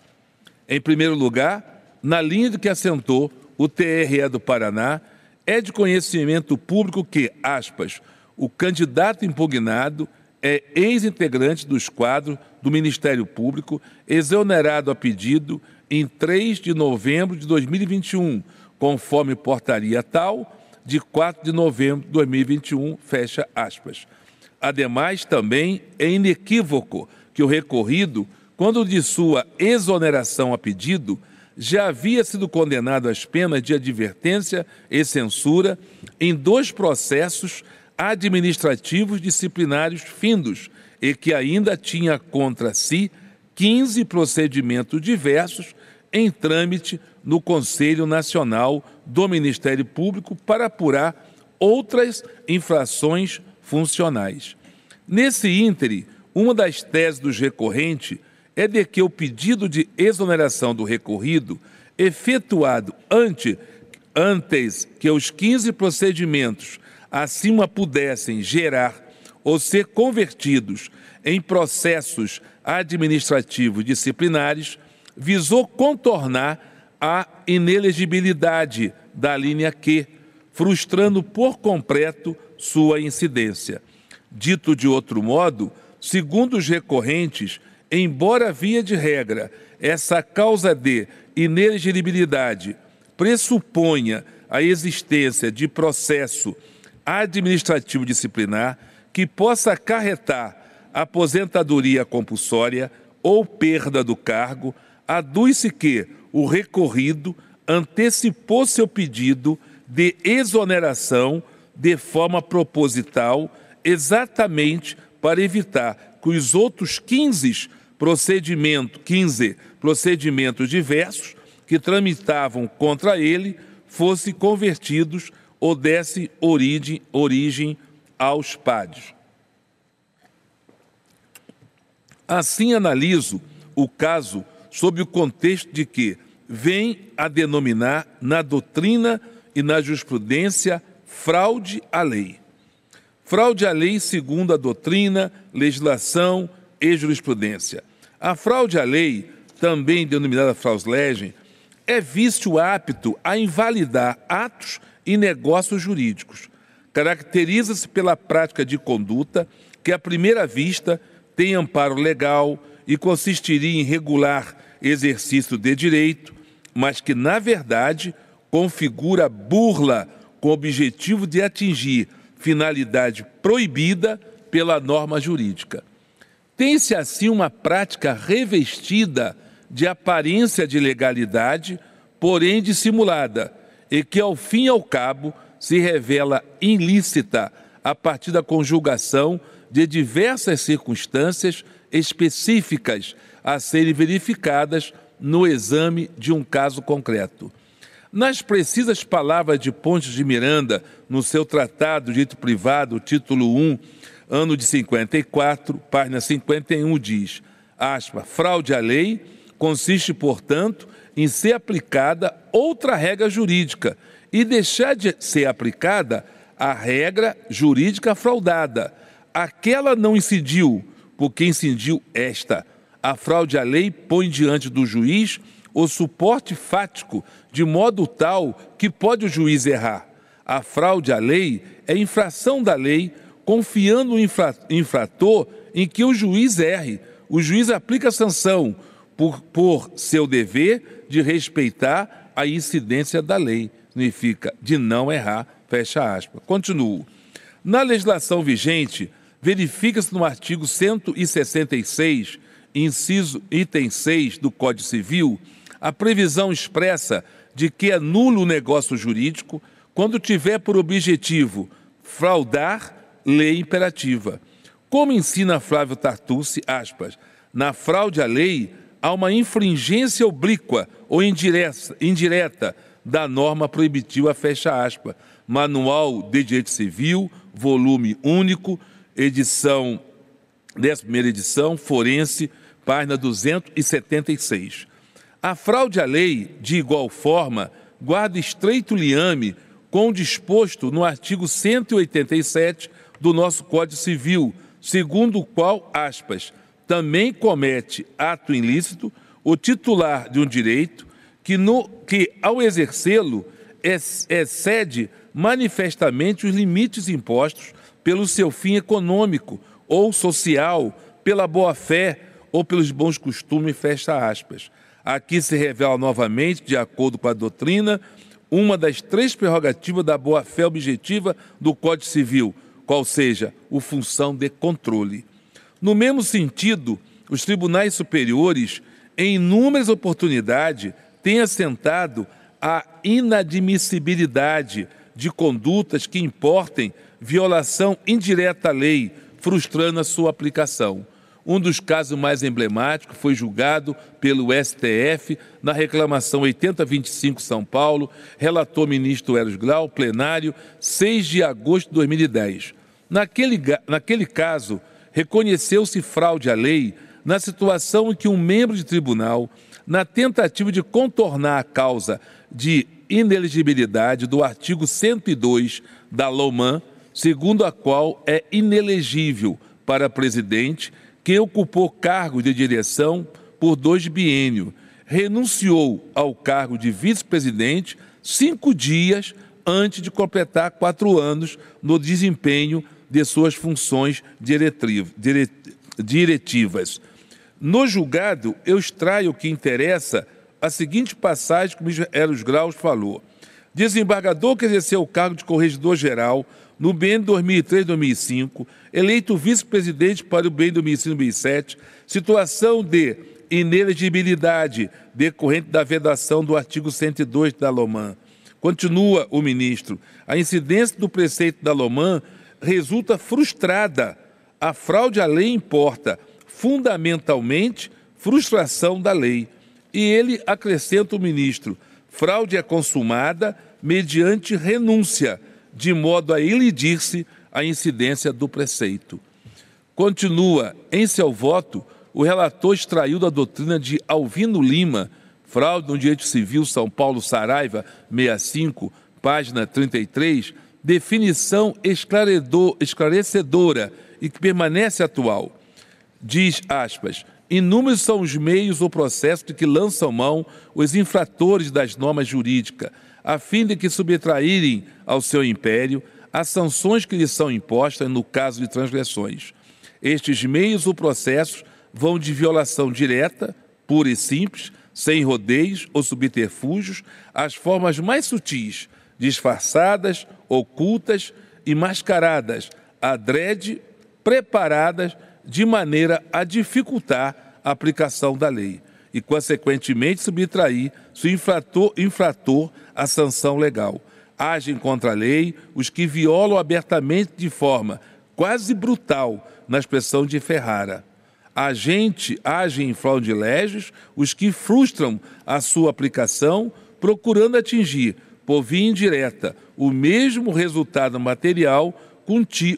Em primeiro lugar, na linha do que assentou o TRE do Paraná, é de conhecimento público que, aspas, o candidato impugnado é ex-integrante dos quadros do Ministério Público, exonerado a pedido em 3 de novembro de 2021, conforme portaria tal de 4 de novembro de 2021, fecha aspas. Ademais, também é inequívoco que o recorrido, quando de sua exoneração a pedido, já havia sido condenado às penas de advertência e censura em dois processos administrativos disciplinários findos e que ainda tinha contra si 15 procedimentos diversos em trâmite no Conselho Nacional do Ministério Público para apurar outras infrações funcionais. Nesse íntere, uma das teses dos recorrentes é de que o pedido de exoneração do recorrido, efetuado ante, antes que os 15 procedimentos acima pudessem gerar ou ser convertidos em processos administrativos disciplinares, visou contornar a inelegibilidade da linha Q, frustrando por completo sua incidência. Dito de outro modo, segundo os recorrentes, embora via de regra essa causa de inelegibilidade pressuponha a existência de processo administrativo disciplinar que possa acarretar aposentadoria compulsória ou perda do cargo, aduz-se que o recorrido antecipou seu pedido de exoneração de forma proposital, exatamente para evitar que os outros 15 procedimento, 15 procedimentos diversos que tramitavam contra ele fossem convertidos ou desse origem, origem aos PADs. Assim analiso o caso sob o contexto de que vem a denominar na doutrina e na jurisprudência fraude à lei. Fraude à lei segundo a doutrina, legislação e jurisprudência. A fraude à lei, também denominada fraudulagem, é vício apto a invalidar atos e negócios jurídicos. Caracteriza-se pela prática de conduta que, à primeira vista, tem amparo legal e consistiria em regular exercício de direito, mas que, na verdade, configura burla com o objetivo de atingir finalidade proibida pela norma jurídica. Tem-se assim uma prática revestida de aparência de legalidade, porém dissimulada, e que ao fim e ao cabo se revela ilícita a partir da conjugação de diversas circunstâncias específicas a serem verificadas no exame de um caso concreto. Nas precisas palavras de Pontes de Miranda, no seu Tratado Direito Privado, título 1, ano de 54, página 51, diz, aspa, fraude à lei consiste, portanto, em ser aplicada outra regra jurídica e deixar de ser aplicada a regra jurídica fraudada. Aquela não incidiu, porque incidiu esta. A fraude à lei põe diante do juiz o suporte fático de modo tal que pode o juiz errar. A fraude à lei é infração da lei, confiando o infra infrator em que o juiz erre. O juiz aplica a sanção por, por seu dever de respeitar a incidência da lei. Significa de não errar, fecha aspas. Continuo. Na legislação vigente, verifica-se no artigo 166, inciso item 6 do Código Civil, a previsão expressa de que é nulo o negócio jurídico quando tiver por objetivo fraudar lei imperativa. Como ensina Flávio Tartucci, aspas, na fraude à lei há uma infringência oblíqua ou indireta, da norma proibitiva, fecha aspas. Manual de Direito Civil, volume único, edição, 11 edição, forense, página 276. A fraude à lei, de igual forma, guarda estreito liame com o disposto no artigo 187 do nosso Código Civil, segundo o qual, aspas, também comete ato ilícito o titular de um direito que, no, que ao exercê-lo, excede manifestamente os limites impostos pelo seu fim econômico ou social, pela boa-fé ou pelos bons costumes, fecha aspas. Aqui se revela novamente, de acordo com a doutrina, uma das três prerrogativas da boa-fé objetiva do Código Civil, qual seja, o função de controle. No mesmo sentido, os tribunais superiores, em inúmeras oportunidades, têm assentado a inadmissibilidade de condutas que importem violação indireta à lei, frustrando a sua aplicação. Um dos casos mais emblemáticos foi julgado pelo STF na reclamação 8025 São Paulo, relator ministro Eros Grau, plenário, 6 de agosto de 2010. Naquele, naquele caso, reconheceu-se fraude à lei na situação em que um membro de tribunal, na tentativa de contornar a causa de inelegibilidade do artigo 102 da LOMAN, segundo a qual é inelegível para presidente que ocupou cargo de direção por dois biênios, renunciou ao cargo de vice-presidente cinco dias antes de completar quatro anos no desempenho de suas funções diretivas. No julgado, eu extraio o que interessa a seguinte passagem que o ministro Eros Graus falou. Desembargador que exerceu o cargo de corregedor-geral no bem 2003-2005, eleito vice-presidente para o bem 2005-2007, situação de inelegibilidade decorrente da vedação do artigo 102 da LOMAN. Continua o ministro. A incidência do preceito da LOMAN resulta frustrada. A fraude à lei importa fundamentalmente frustração da lei. E ele acrescenta o ministro: fraude é consumada mediante renúncia de modo a ilidir-se a incidência do preceito. Continua, em seu voto, o relator extraiu da doutrina de Alvino Lima, Fraude no Direito Civil, São Paulo, Saraiva, 65, página 33, definição esclarecedora e que permanece atual. Diz, aspas, inúmeros são os meios ou processos de que lançam mão os infratores das normas jurídicas, a fim de que subtraírem ao seu império as sanções que lhes são impostas no caso de transgressões. Estes meios ou processos vão de violação direta, pura e simples, sem rodeios ou subterfúgios, às formas mais sutis, disfarçadas, ocultas e mascaradas, adrede, preparadas de maneira a dificultar a aplicação da lei e, consequentemente, subtrair se o infrator, infrator a sanção legal. Agem contra a lei os que violam abertamente de forma quase brutal, na expressão de Ferrara. A gente age em fraudilégios os que frustram a sua aplicação, procurando atingir, por via indireta, o mesmo resultado material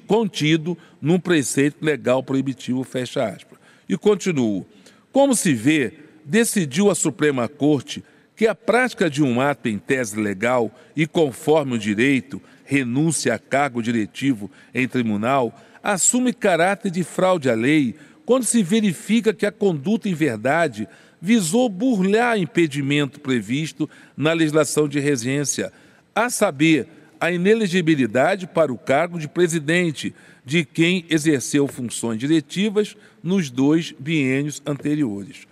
contido num preceito legal proibitivo, fecha aspas. E continuo. Como se vê, decidiu a Suprema Corte que a prática de um ato em tese legal e conforme o direito, renúncia a cargo diretivo em tribunal, assume caráter de fraude à lei quando se verifica que a conduta em verdade visou burlar impedimento previsto na legislação de regência, a saber, a inelegibilidade para o cargo de presidente de quem exerceu funções diretivas nos dois biênios anteriores.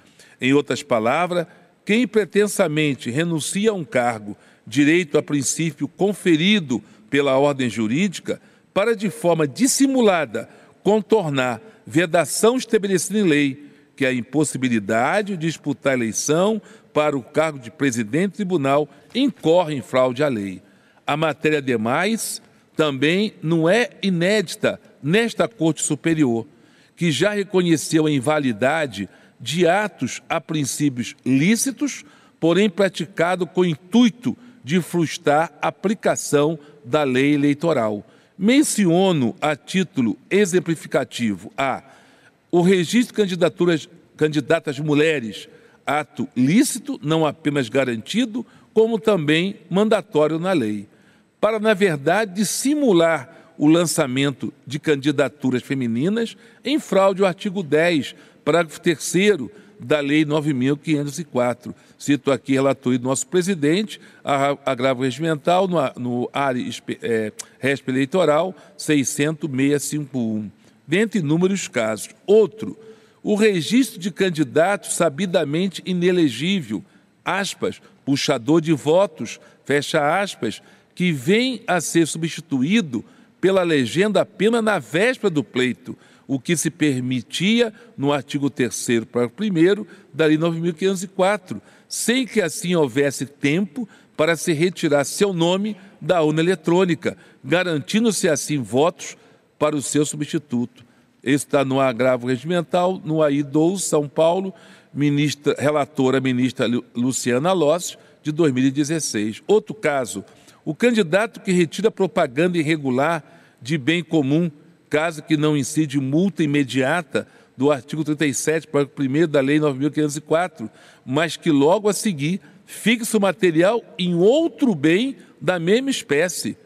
Em outras palavras, quem pretensamente renuncia a um cargo, direito a princípio conferido pela ordem jurídica, para de forma dissimulada contornar vedação estabelecida em lei, que é a impossibilidade de disputar eleição para o cargo de presidente do tribunal, incorre em fraude à lei. A matéria, demais, também não é inédita nesta Corte Superior, que já reconheceu a invalidade de atos a princípios lícitos, porém praticado com o intuito de frustrar a aplicação da lei eleitoral. Menciono a título exemplificativo a o registro de candidaturas candidatas mulheres, ato lícito, não apenas garantido, como também mandatório na lei, para na verdade dissimular o lançamento de candidaturas femininas em fraude ao artigo 10 parágrafo 3 da Lei 9.504. Cito aqui relatoria do nosso presidente, agravo regimental no, no área é, RESP eleitoral 60651. Dentre inúmeros casos. Outro, o registro de candidato sabidamente inelegível, aspas, puxador de votos, fecha aspas, que vem a ser substituído pela legenda apenas na véspera do pleito, o que se permitia no artigo 3 para o 1 da Lei 9.504, sem que assim houvesse tempo para se retirar seu nome da urna eletrônica, garantindo-se assim votos para o seu substituto. Esse está no agravo regimental, no AI 12, São Paulo, ministra, relatora ministra Luciana Lócio, de 2016. Outro caso, o candidato que retira propaganda irregular de bem comum caso que não incide multa imediata do artigo 37, parágrafo 1 da Lei 9.504, mas que logo a seguir fixa o material em outro bem da mesma espécie.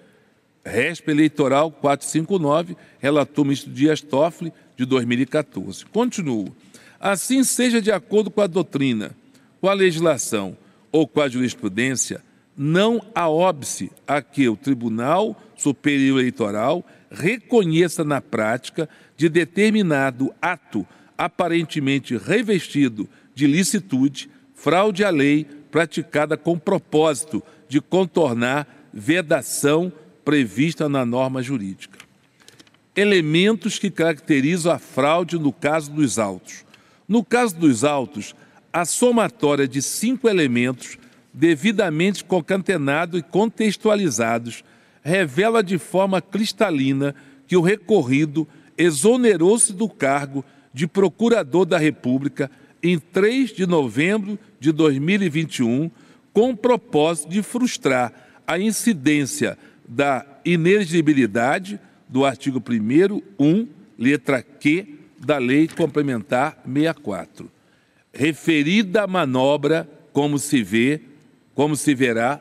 RESP Eleitoral 459, relator ministro Dias Toffoli, de 2014. Continuo. Assim seja de acordo com a doutrina, com a legislação ou com a jurisprudência, não há óbice a que o Tribunal Superior Eleitoral reconheça na prática de determinado ato aparentemente revestido de licitude, fraude à lei praticada com propósito de contornar vedação prevista na norma jurídica. Elementos que caracterizam a fraude no caso dos autos. No caso dos autos, a somatória de cinco elementos devidamente concatenados e contextualizados revela de forma cristalina que o recorrido exonerou-se do cargo de Procurador da República em 3 de novembro de 2021, com o propósito de frustrar a incidência da inelegibilidade do artigo 1 1, letra Q, da Lei Complementar 64. Referida manobra, como se vê, como se verá,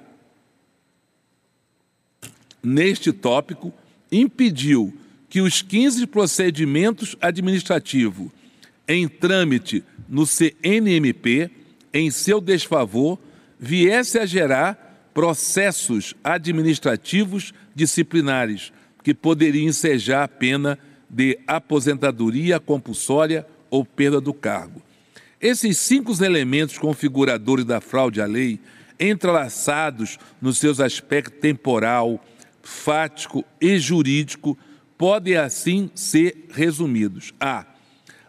neste tópico, impediu que os 15 procedimentos administrativos em trâmite no CNMP, em seu desfavor, viesse a gerar processos administrativos disciplinares que poderiam ensejar a pena de aposentadoria compulsória ou perda do cargo. Esses cinco elementos configuradores da fraude à lei, entrelaçados nos seus aspectos temporal, fático e jurídico podem assim ser resumidos. A.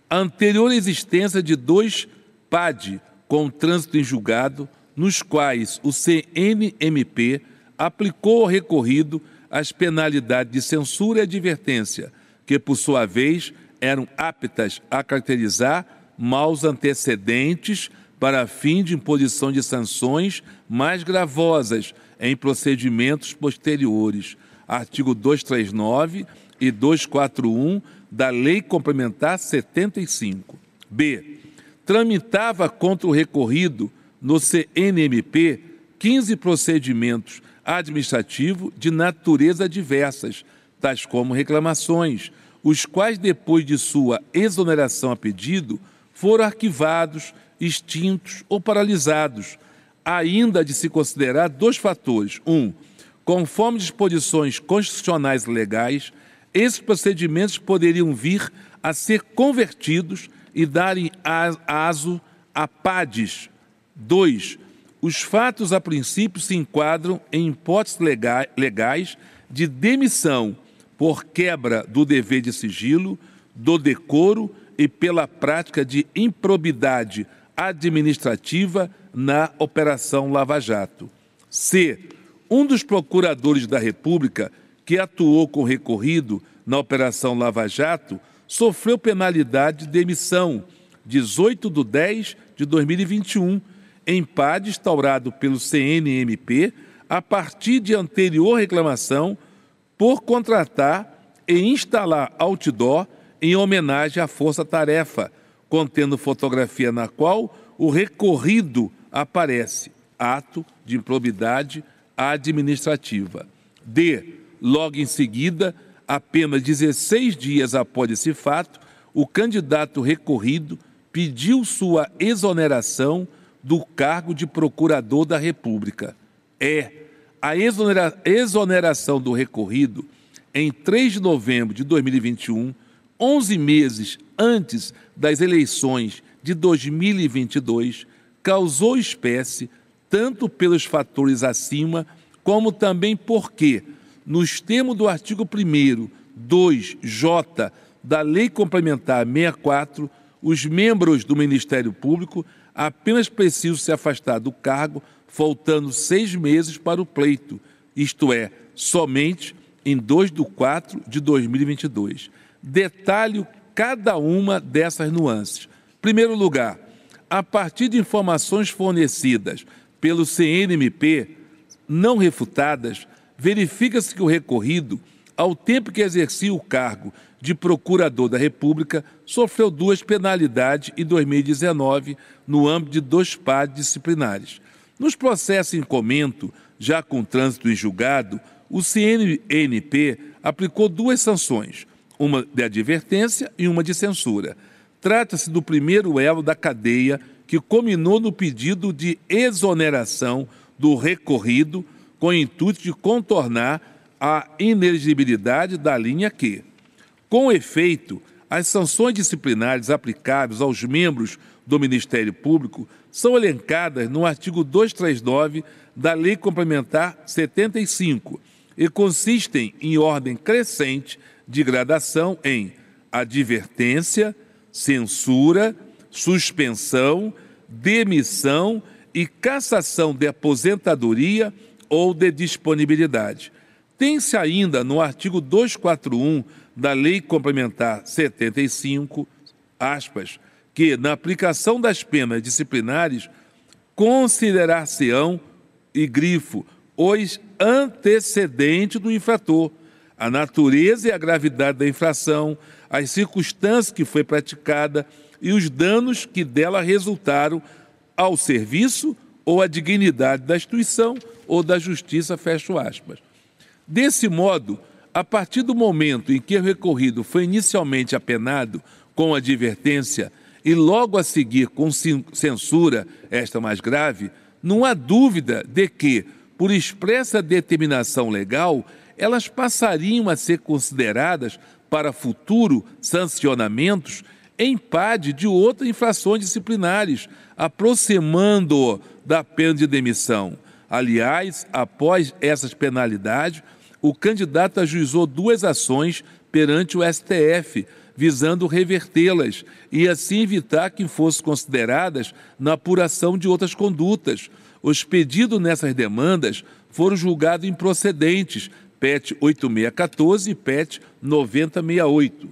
a anterior existência de dois PAD com trânsito em julgado, nos quais o CNMP aplicou ao recorrido as penalidades de censura e advertência, que, por sua vez, eram aptas a caracterizar maus antecedentes para fim de imposição de sanções mais gravosas em procedimentos posteriores. Artigo 239 e 241 da Lei Complementar 75. B. Tramitava contra o recorrido no CNMP 15 procedimentos administrativos de natureza diversas, tais como reclamações, os quais, depois de sua exoneração a pedido, foram arquivados, extintos ou paralisados, ainda de se considerar dois fatores. Um, conforme disposições constitucionais legais, esses procedimentos poderiam vir a ser convertidos e darem aso a PADES. Dois, os fatos a princípio se enquadram em hipóteses legais de demissão por quebra do dever de sigilo, do decoro e pela prática de improbidade administrativa na Operação Lava Jato. C. Um dos procuradores da República que atuou com recorrido na Operação Lava Jato sofreu penalidade de demissão 18 de 10 de 2021, em PAD instaurado pelo CNMP a partir de anterior reclamação por contratar e instalar outdoor em homenagem à Força Tarefa, contendo fotografia na qual o recorrido aparece, ato de improbidade administrativa. D. Logo em seguida, apenas 16 dias após esse fato, o candidato recorrido pediu sua exoneração do cargo de procurador da República. É a exonera exoneração do recorrido em 3 de novembro de 2021, 11 meses antes das eleições de 2022, causou espécie tanto pelos fatores acima, como também porque, nos termos do artigo 1 2J da Lei Complementar 64, os membros do Ministério Público apenas precisam se afastar do cargo faltando seis meses para o pleito, isto é, somente em 2 de 4 de 2022. Detalhe cada uma dessas nuances. Primeiro lugar, a partir de informações fornecidas pelo CNMP, não refutadas, verifica-se que o recorrido, ao tempo que exercia o cargo de procurador da República, sofreu duas penalidades em 2019 no âmbito de dois pares disciplinares. Nos processos em comento, já com trânsito em julgado, o CNNP aplicou duas sanções, uma de advertência e uma de censura. Trata-se do primeiro elo da cadeia que culminou no pedido de exoneração do recorrido com o intuito de contornar a ineligibilidade da linha Q. Com efeito, as sanções disciplinares aplicáveis aos membros do Ministério Público são elencadas no artigo 239 da Lei Complementar 75 e consistem em ordem crescente de gradação em advertência, censura, suspensão, demissão e cassação de aposentadoria ou de disponibilidade. Tem-se ainda no artigo 241 da Lei Complementar 75, aspas, que, na aplicação das penas disciplinares, considerar-se-ão, e grifo, os antecedentes do infrator, a natureza e a gravidade da infração, as circunstâncias que foi praticada e os danos que dela resultaram ao serviço ou à dignidade da instituição ou da justiça, fecho aspas. Desse modo, a partir do momento em que o recorrido foi inicialmente apenado com advertência e logo a seguir com censura, esta mais grave, não há dúvida de que, por expressa determinação legal, elas passariam a ser consideradas para futuro sancionamentos em PAD de outras infrações disciplinares, aproximando da pena de demissão. Aliás, após essas penalidades, o candidato ajuizou duas ações perante o STF, visando revertê-las e assim evitar que fossem consideradas na apuração de outras condutas. Os pedidos nessas demandas foram julgados improcedentes, PET 8614 e PET 9068.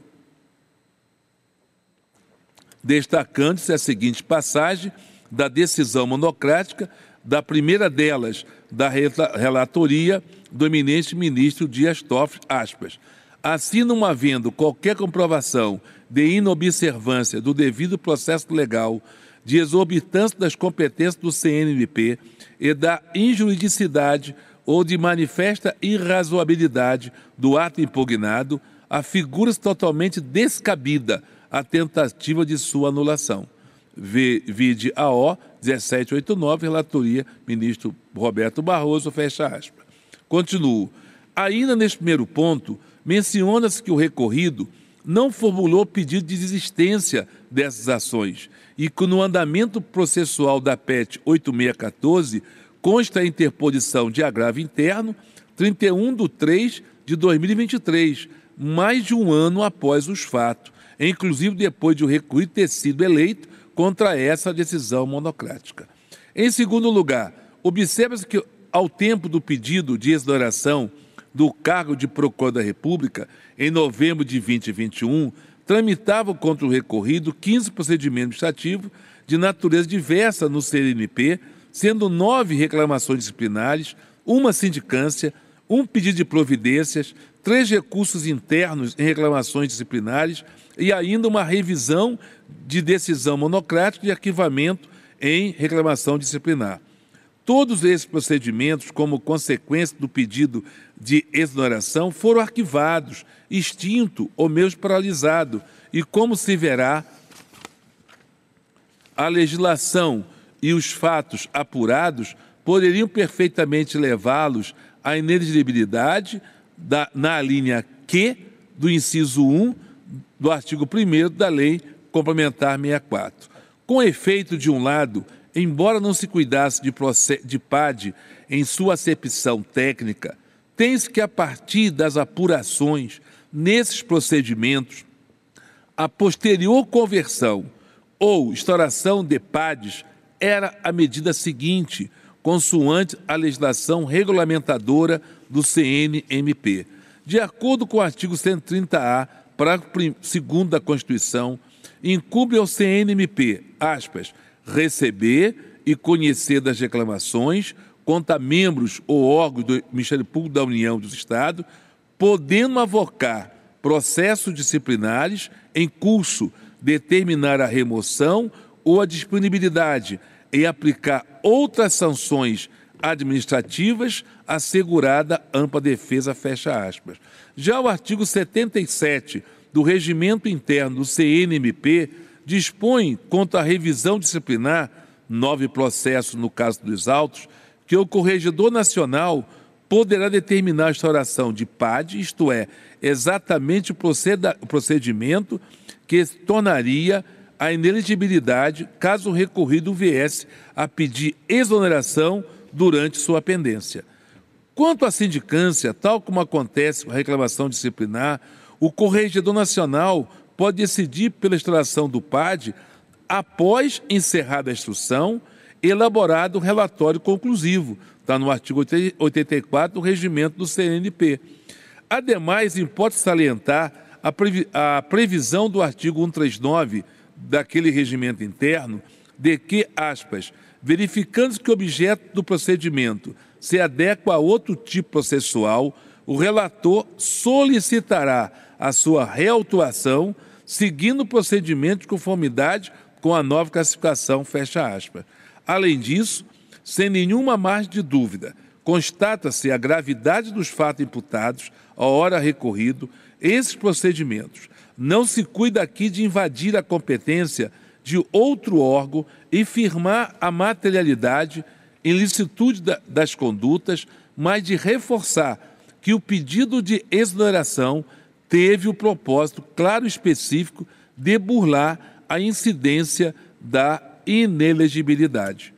Destacando-se a seguinte passagem da decisão monocrática, da primeira delas, da relatoria do eminente ministro Dias Toffoli, aspas, assim não havendo qualquer comprovação de inobservância do devido processo legal, de exorbitância das competências do CNMP e da injuridicidade ou de manifesta irrazoabilidade do ato impugnado, afigura-se totalmente descabida a tentativa de sua anulação. Vide AO 1789, relatoria, ministro Roberto Barroso, fecha aspas. Continuo. Ainda neste primeiro ponto, menciona-se que o recorrido não formulou pedido de desistência dessas ações e que no andamento processual da PET 8614 consta a interposição de agravo interno 31 de 3 de 2023, mais de um ano após os fatos, inclusive depois de o recorrido ter sido eleito contra essa decisão monocrática. Em segundo lugar, observa-se que, ao tempo do pedido de exoneração do cargo de Procurador da República, em novembro de 2021, tramitavam contra o recorrido 15 procedimentos administrativos de natureza diversa no CNP, sendo nove reclamações disciplinares, uma sindicância, um pedido de providências, três recursos internos em reclamações disciplinares e ainda uma revisão de decisão monocrática de arquivamento em reclamação disciplinar. Todos esses procedimentos, como consequência do pedido de exoneração, foram arquivados, extinto ou mesmo paralisado. E como se verá, a legislação e os fatos apurados poderiam perfeitamente levá-los à ineligibilidade da, na linha Q do inciso 1 do artigo 1 da Lei Complementar 64. Com efeito, de um lado, embora não se cuidasse de, de PAD em sua acepção técnica, tem-se que, a partir das apurações nesses procedimentos, a posterior conversão ou instauração de PADs era a medida seguinte, consoante a legislação regulamentadora do CNMP. De acordo com o artigo 130-A, parágrafo 2 da Constituição, incumbe ao CNMP, aspas, receber e conhecer das reclamações contra membros ou órgãos do Ministério Público da União dos Estados, podendo avocar processos disciplinares em curso, determinar a remoção ou a disponibilidade e aplicar outras sanções administrativas assegurada ampla defesa, fecha aspas. Já o artigo 77 do Regimento Interno do CNMP dispõe contra a revisão disciplinar, nove processos no caso dos autos, que o Corregedor Nacional poderá determinar a instauração de PAD, isto é, exatamente o procedimento que tornaria a ineligibilidade caso o recorrido viesse a pedir exoneração durante sua pendência. Quanto à sindicância, tal como acontece com a reclamação disciplinar, o Corregedor Nacional pode decidir pela instalação do PAD após encerrada a instrução, elaborado um relatório conclusivo. Está no artigo 84 do regimento do CNP. Ademais, importa salientar a previsão do artigo 139 daquele regimento interno de que, aspas, verificando que o objeto do procedimento se adequa a outro tipo processual, o relator solicitará a sua reautuação seguindo o procedimento de conformidade com a nova classificação, fecha aspas. Além disso, sem nenhuma margem de dúvida, constata-se a gravidade dos fatos imputados, a hora recorrido, esses procedimentos. Não se cuida aqui de invadir a competência de outro órgão e firmar a materialidade em licitude das condutas, mas de reforçar que o pedido de exoneração teve o propósito claro e específico de burlar a incidência da inelegibilidade.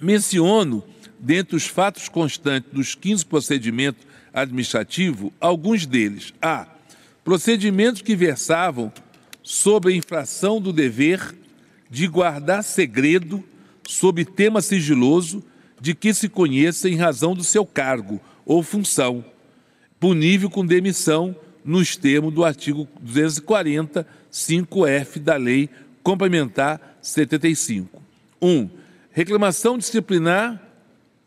Menciono, dentre os fatos constantes dos 15 procedimentos administrativo alguns deles. A. Procedimentos que versavam sobre a infração do dever de guardar segredo sob tema sigiloso de que se conheça em razão do seu cargo ou função, punível com demissão nos termos do artigo 240, 5F da Lei Complementar 75. 1. Um, reclamação disciplinar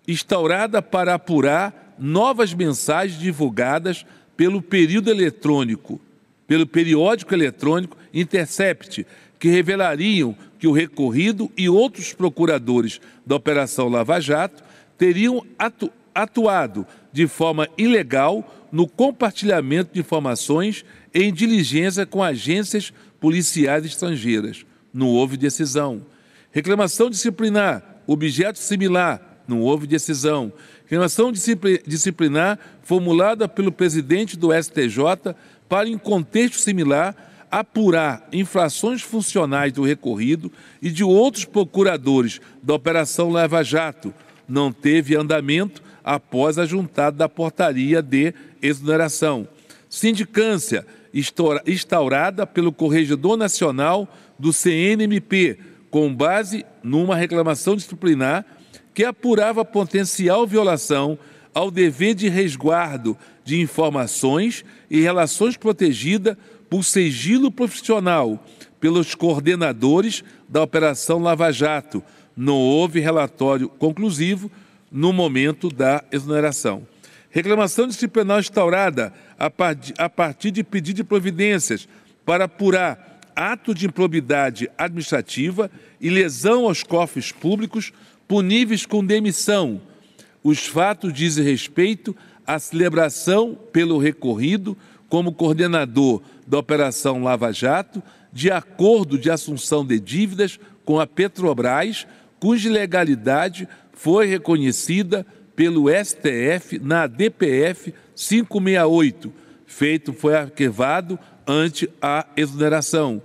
instaurada para apurar novas mensagens divulgadas pelo período eletrônico, pelo periódico eletrônico Intercept, que revelariam que o recorrido e outros procuradores da Operação Lava Jato teriam atu atuado de forma ilegal no compartilhamento de informações em diligência com agências policiais estrangeiras. Não houve decisão. Reclamação disciplinar, objeto similar, não houve decisão. Reclamação disciplinar formulada pelo presidente do STJ para, em contexto similar, apurar infrações funcionais do recorrido e de outros procuradores da Operação Lava Jato. Não teve andamento após a juntada da portaria de exoneração. Sindicância instaurada pelo Corregedor Nacional do CNMP, com base numa reclamação disciplinar que apurava potencial violação ao dever de resguardo de informações e relações protegidas por sigilo profissional pelos coordenadores da Operação Lava Jato. Não houve relatório conclusivo no momento da exoneração. Reclamação disciplinar instaurada a partir de pedido de providências para apurar ato de improbidade administrativa e lesão aos cofres públicos puníveis com demissão. Os fatos dizem respeito à celebração pelo recorrido como coordenador da Operação Lava Jato, de acordo de assunção de dívidas com a Petrobras, cuja ilegalidade foi reconhecida pelo STF na DPF 568. Feito foi arquivado ante a exoneração.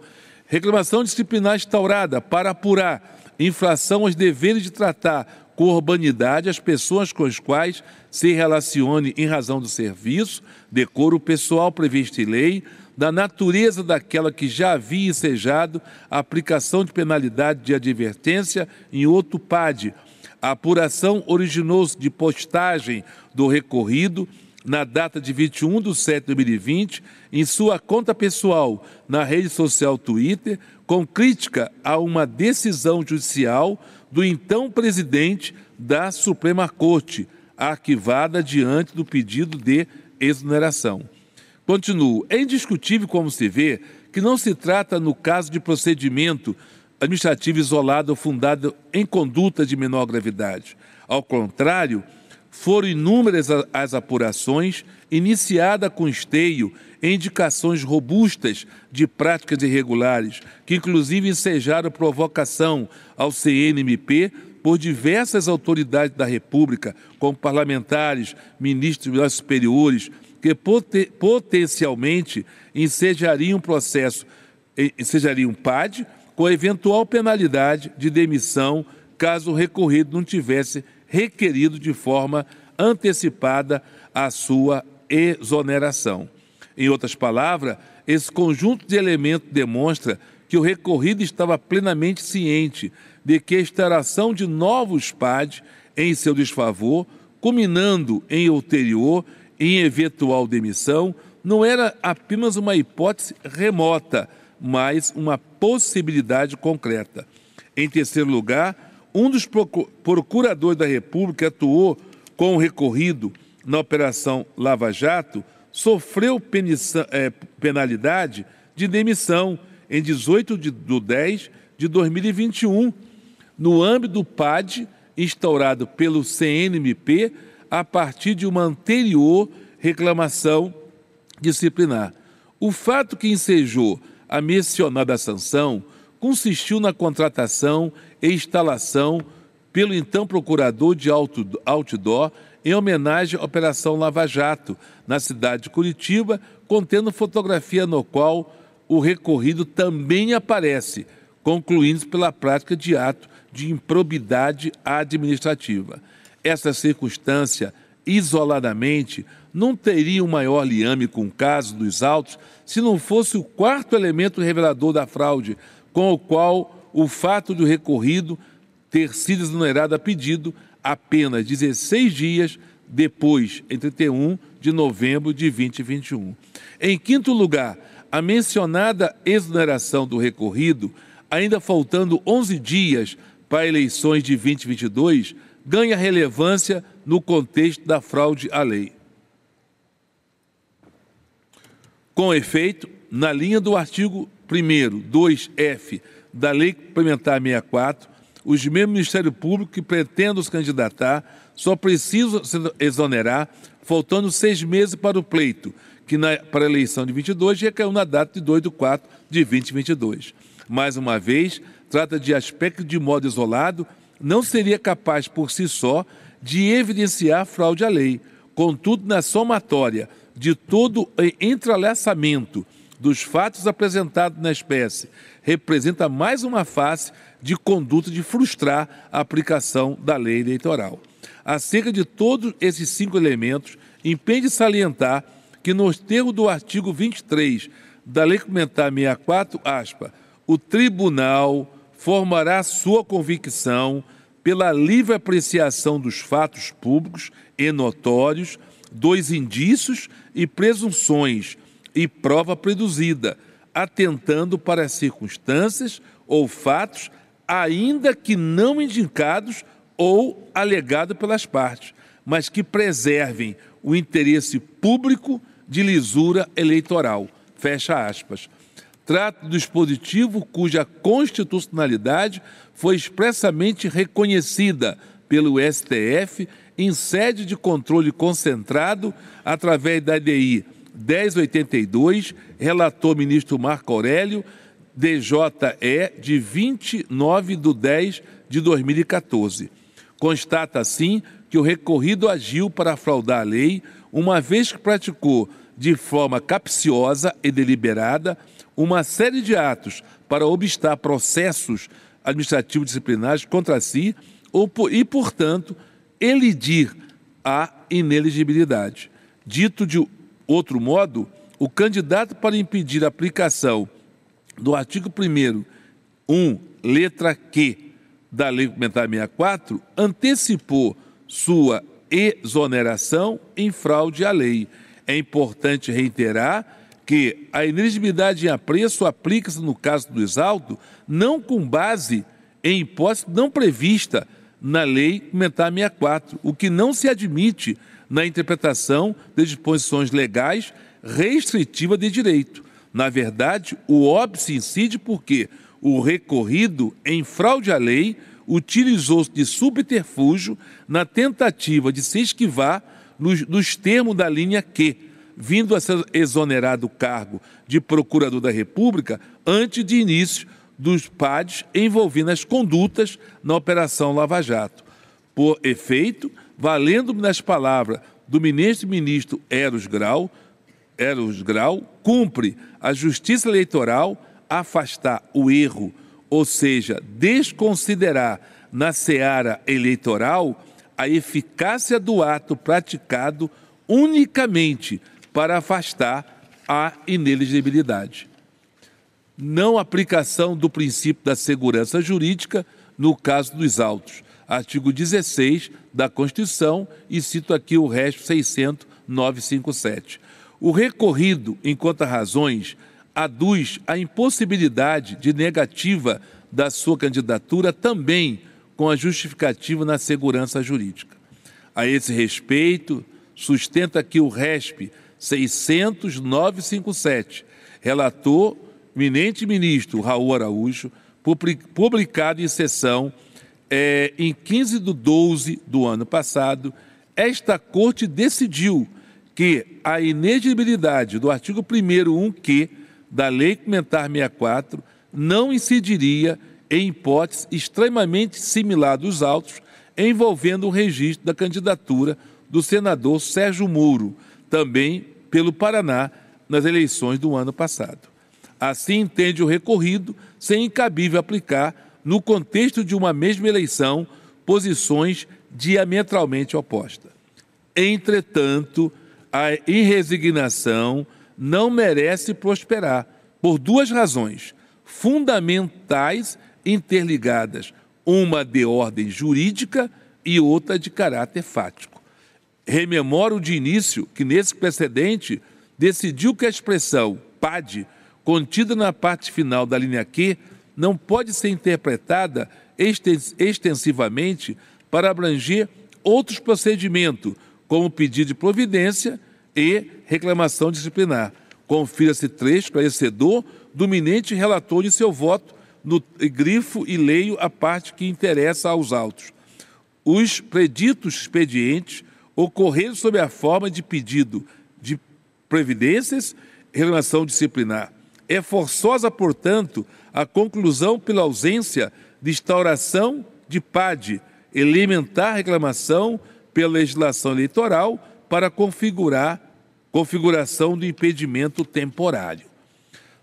Reclamação disciplinar instaurada para apurar infração aos deveres de tratar com urbanidade as pessoas com as quais se relacione em razão do serviço, decoro pessoal previsto em lei, da natureza daquela que já havia ensejado a aplicação de penalidade de advertência em outro PAD. A apuração originou-se de postagem do recorrido na data de 21 de setembro de 2020 em sua conta pessoal na rede social Twitter com crítica a uma decisão judicial do então presidente da Suprema Corte, arquivada diante do pedido de exoneração. Continuo. É indiscutível, como se vê, que não se trata, no caso de procedimento administrativo isolado ou fundado em conduta de menor gravidade. Ao contrário, foram inúmeras as apurações, iniciada com esteio em indicações robustas de práticas irregulares, que inclusive ensejaram provocação ao CNMP por diversas autoridades da República, como parlamentares, ministros superiores, que potencialmente ensejariam um processo, ensejariam um PAD com eventual penalidade de demissão caso o recorrido não tivesse requerido de forma antecipada a sua exoneração. Em outras palavras, esse conjunto de elementos demonstra que o recorrido estava plenamente ciente de que a instalação de novos PAD em seu desfavor, culminando em ulterior em eventual demissão, não era apenas uma hipótese remota, mas uma possibilidade concreta. Em terceiro lugar, um dos procuradores da República atuou com o recorrido na Operação Lava Jato, sofreu é, penalidade de demissão em 18 de 10 de 2021, no âmbito do PAD instaurado pelo CNMP a partir de uma anterior reclamação disciplinar. O fato que ensejou a mencionada sanção consistiu na contratação e instalação pelo então procurador de outdoor em homenagem à Operação Lava Jato, na cidade de Curitiba, contendo fotografia no qual o recorrido também aparece, concluindo pela prática de ato de improbidade administrativa. Essa circunstância isoladamente não teria um maior liame com o caso dos autos se não fosse o quarto elemento revelador da fraude, com o qual o fato do recorrido ter sido exonerado a pedido apenas 16 dias depois, em 31 de novembro de 2021. Em quinto lugar, a mencionada exoneração do recorrido, ainda faltando 11 dias para eleições de 2022, ganha relevância no contexto da fraude à lei. Com efeito, na linha do artigo 1 2F da Lei Complementar 64, os membros do Ministério Público que pretendam se candidatar só precisam se exonerar faltando seis meses para o pleito, que na, para a eleição de 22 recaiu na data de 2 de 4 de 2022. Mais uma vez, trata de aspecto de modo isolado, não seria capaz por si só de evidenciar fraude à lei. Contudo, na somatória de todo entrelaçamento dos fatos apresentados na espécie, representa mais uma face de conduta de frustrar a aplicação da lei eleitoral. Acerca de todos esses cinco elementos, impede salientar que, no termo do artigo 23 da Lei Complementar 64, aspa, o tribunal formará sua convicção pela livre apreciação dos fatos públicos e notórios, dos indícios e presunções e prova produzida, atentando para as circunstâncias ou fatos, ainda que não indicados ou alegados pelas partes, mas que preservem o interesse público de lisura eleitoral. Fecha aspas. Trata do dispositivo cuja constitucionalidade foi expressamente reconhecida pelo STF em sede de controle concentrado através da DI 1082, relator ministro Marco Aurélio, DJE, de 29 de 10 de 2014. Constata, assim, que o recorrido agiu para fraudar a lei, uma vez que praticou de forma capciosa e deliberada uma série de atos para obstar processos administrativos disciplinares contra si e, portanto, elidir a ineligibilidade. Dito de outro modo, o candidato para impedir a aplicação do artigo 1 1, letra Q da Lei Complementar 64, antecipou sua exoneração em fraude à lei. É importante reiterar que a ineligibilidade em apreço aplica-se no caso do exalto não com base em hipótese não prevista na Lei Complementar 64, o que não se admite na interpretação de disposições legais restritiva de direito. Na verdade, o óbice incide porque o recorrido em fraude à lei utilizou-se de subterfúgio na tentativa de se esquivar nos, nos termos da linha Q, vindo a ser exonerado do cargo de procurador da República antes de início dos PADs envolvendo as condutas na Operação Lava Jato. Por efeito, valendo-me nas palavras do ministro-ministro Eros Grau, Eros Grau, cumpre a Justiça Eleitoral afastar o erro, ou seja, desconsiderar na seara eleitoral a eficácia do ato praticado unicamente para afastar a ineligibilidade não aplicação do princípio da segurança jurídica no caso dos autos. Artigo 16 da Constituição, e cito aqui o resto 60957. O recorrido, enquanto razões, aduz a impossibilidade de negativa da sua candidatura também com a justificativa na segurança jurídica. A esse respeito, sustenta que o RESP 60957, relator eminente ministro Raul Araújo, publicado em sessão é, em 15 de 12 do ano passado, esta Corte decidiu que a inegibilidade do artigo 1º 1q da Lei Complementar 64 não incidiria em hipótese extremamente similar dos autos envolvendo o registro da candidatura do senador Sérgio Moro, também pelo Paraná, nas eleições do ano passado. Assim entende o recorrido, sem incabível aplicar, no contexto de uma mesma eleição, posições diametralmente opostas. Entretanto, a irresignação não merece prosperar por duas razões fundamentais interligadas, uma de ordem jurídica e outra de caráter fático. Rememoro de início que nesse precedente decidiu que a expressão PAD, contida na parte final da linha Q, não pode ser interpretada extensivamente para abranger outros procedimentos, como pedido de providência e reclamação disciplinar. Confira-se trecho esclarecedor do minente relator de seu voto no grifo e leio a parte que interessa aos autos. Os preditos expedientes ocorreram sob a forma de pedido de previdências e reclamação disciplinar. É forçosa, portanto, a conclusão pela ausência de instauração de PAD, elementar reclamação pela legislação eleitoral para configurar configuração do impedimento temporário.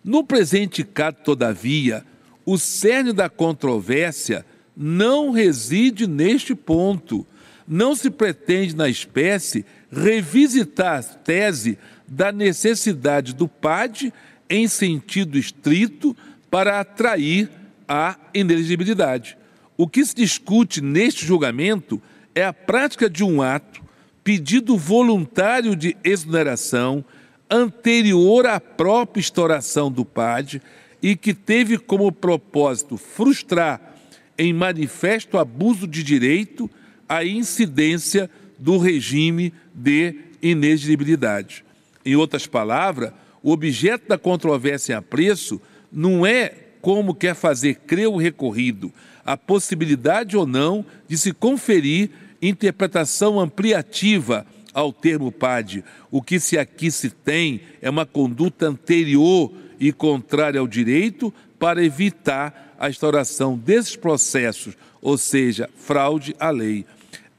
No presente caso, todavia, o cerne da controvérsia não reside neste ponto. Não se pretende, na espécie, revisitar a tese da necessidade do PAD em sentido estrito para atrair a inelegibilidade. O que se discute neste julgamento é a prática de um ato, pedido voluntário de exoneração, anterior à própria instauração do PAD e que teve como propósito frustrar, em manifesto abuso de direito, a incidência do regime de inexigibilidade. Em outras palavras, o objeto da controvérsia em apreço não é como quer fazer crer o recorrido a possibilidade ou não de se conferir interpretação ampliativa ao termo PAD. O que se aqui se tem é uma conduta anterior e contrária ao direito para evitar a instauração desses processos, ou seja, fraude à lei.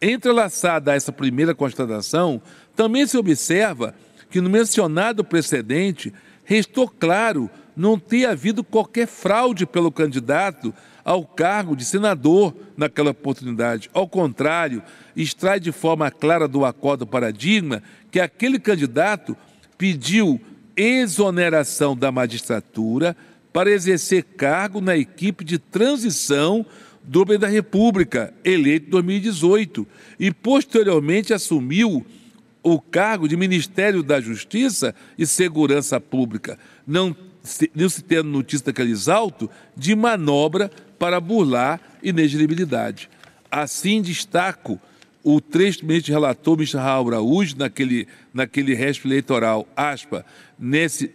Entrelaçada a essa primeira constatação, também se observa que no mencionado precedente restou claro não ter havido qualquer fraude pelo candidato ao cargo de senador naquela oportunidade. Ao contrário, extrai de forma clara do acordo paradigma que aquele candidato pediu exoneração da magistratura para exercer cargo na equipe de transição do Presidente da República, eleito em 2018, e posteriormente assumiu o cargo de Ministério da Justiça e Segurança Pública, não se, não se tendo notícia daqueles autos de manobra para burlar inegibilidade. Assim, destaco o trecho do ministro relator, ministro Raul Araújo, naquele, naquele resto eleitoral, aspa, nesse,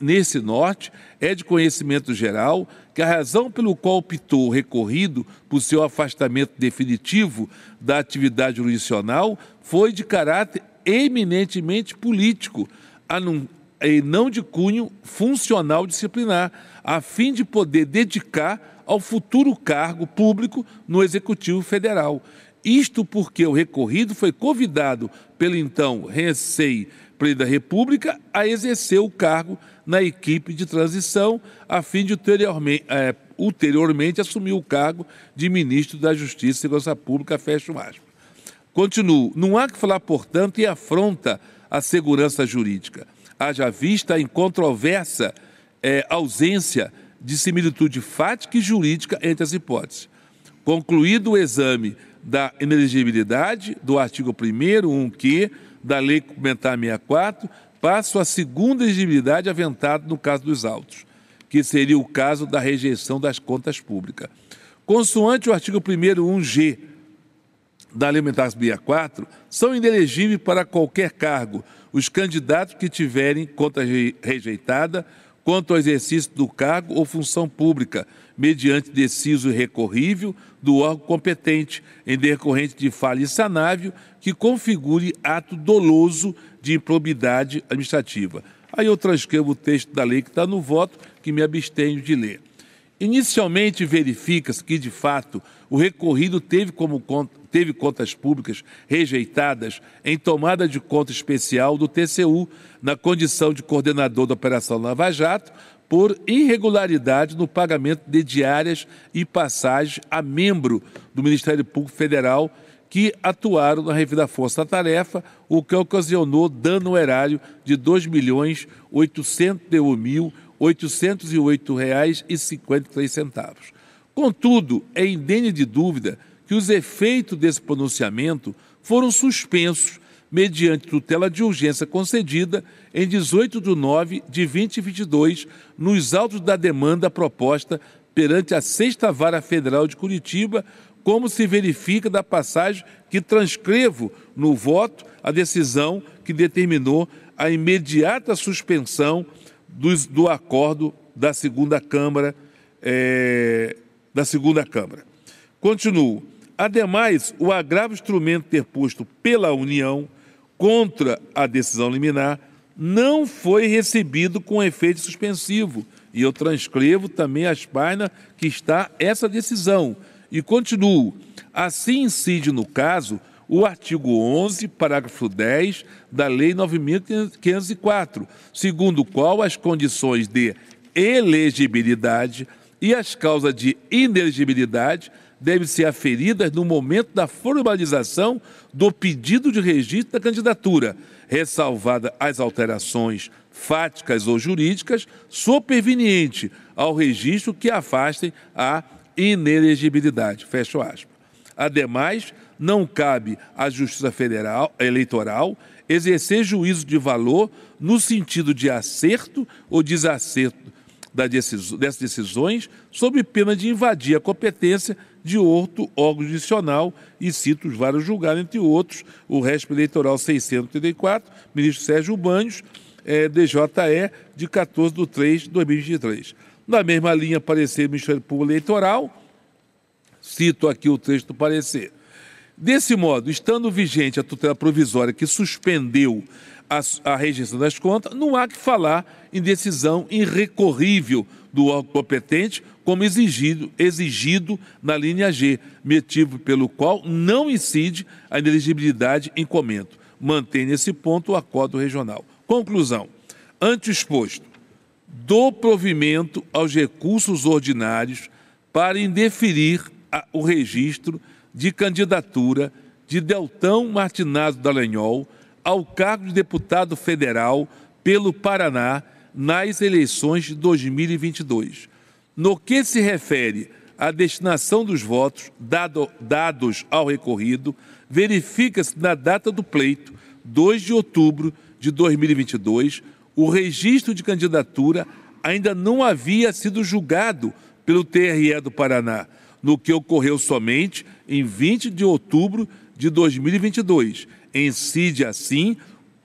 nesse norte, é de conhecimento geral que a razão pelo qual optou o recorrido por seu afastamento definitivo da atividade jurisdicional foi de caráter eminentemente político, e não de cunho funcional disciplinar, a fim de poder dedicar ao futuro cargo público no Executivo Federal. Isto porque o recorrido foi convidado pelo então recém da República a exercer o cargo na equipe de transição, a fim de ulteriormente, é, ulteriormente assumir o cargo de ministro da Justiça e Segurança Pública, fecho aspas. Continuo. Não há que falar, portanto, em afronta à segurança jurídica. Haja vista em controversa é, ausência de similitude fática e jurídica entre as hipóteses. Concluído o exame da inelegibilidade do artigo 1 1q da Lei Complementar 64, passo à segunda elegibilidade aventada no caso dos autos, que seria o caso da rejeição das contas públicas. Consoante o artigo 1 1g da Alimentar 64, são inelegíveis para qualquer cargo os candidatos que tiverem conta rejeitada quanto ao exercício do cargo ou função pública, mediante deciso recorrível do órgão competente, em decorrente de falha insanável que configure ato doloso de improbidade administrativa. Aí eu transcrevo o texto da lei que está no voto, que me abstenho de ler. Inicialmente verifica-se que, de fato, o recorrido teve, como, teve contas públicas rejeitadas em tomada de conta especial do TCU, na condição de coordenador da Operação Lava Jato, por irregularidade no pagamento de diárias e passagens a membro do Ministério Público Federal que atuaram na revista Força Tarefa, o que ocasionou dano erário de R$ 2.801.808,53. Contudo, é indene de dúvida que os efeitos desse pronunciamento foram suspensos mediante tutela de urgência concedida em 18 de nove de 2022, nos autos da demanda proposta perante a Sexta Vara Federal de Curitiba, como se verifica da passagem que transcrevo no voto a decisão que determinou a imediata suspensão dos, do acordo da segunda Câmara. É, da segunda Câmara. Continuo. Ademais, o agravo instrumento interposto pela União contra a decisão liminar não foi recebido com efeito suspensivo. E eu transcrevo também as páginas que está essa decisão. E continuo. Assim incide no caso o artigo 11, parágrafo 10 da Lei 9.504, segundo o qual as condições de elegibilidade e as causas de inelegibilidade devem ser aferidas no momento da formalização do pedido de registro da candidatura, ressalvada as alterações fáticas ou jurídicas superveniente ao registro que afastem a inelegibilidade. Fecho aspas. Ademais, não cabe à Justiça Federal Eleitoral exercer juízo de valor no sentido de acerto ou desacerto dessas decisões, sob pena de invadir a competência de outro órgão judicial, e cito os vários julgados, entre outros, o régimen eleitoral 634, ministro Sérgio Banhos, é, DJE, de 14 de 3 de 2023. Na mesma linha, parecer do Ministério Público Eleitoral, cito aqui o trecho do parecer. Desse modo, estando vigente a tutela provisória que suspendeu a, a rejeição das contas, não há que falar em decisão irrecorrível do órgão competente, como exigido, exigido na linha G, motivo pelo qual não incide a ineligibilidade em comento. Mantém nesse ponto o acordo regional. Conclusão. Ante exposto, dou provimento aos recursos ordinários para indeferir a, o registro de candidatura de Deltão Martinado Dallagnol ao cargo de deputado federal pelo Paraná nas eleições de 2022. No que se refere à destinação dos votos dado, dados ao recorrido, verifica-se na data do pleito, 2 de outubro de 2022, o registro de candidatura ainda não havia sido julgado pelo TRE do Paraná, no que ocorreu somente em 20 de outubro de 2022 incide assim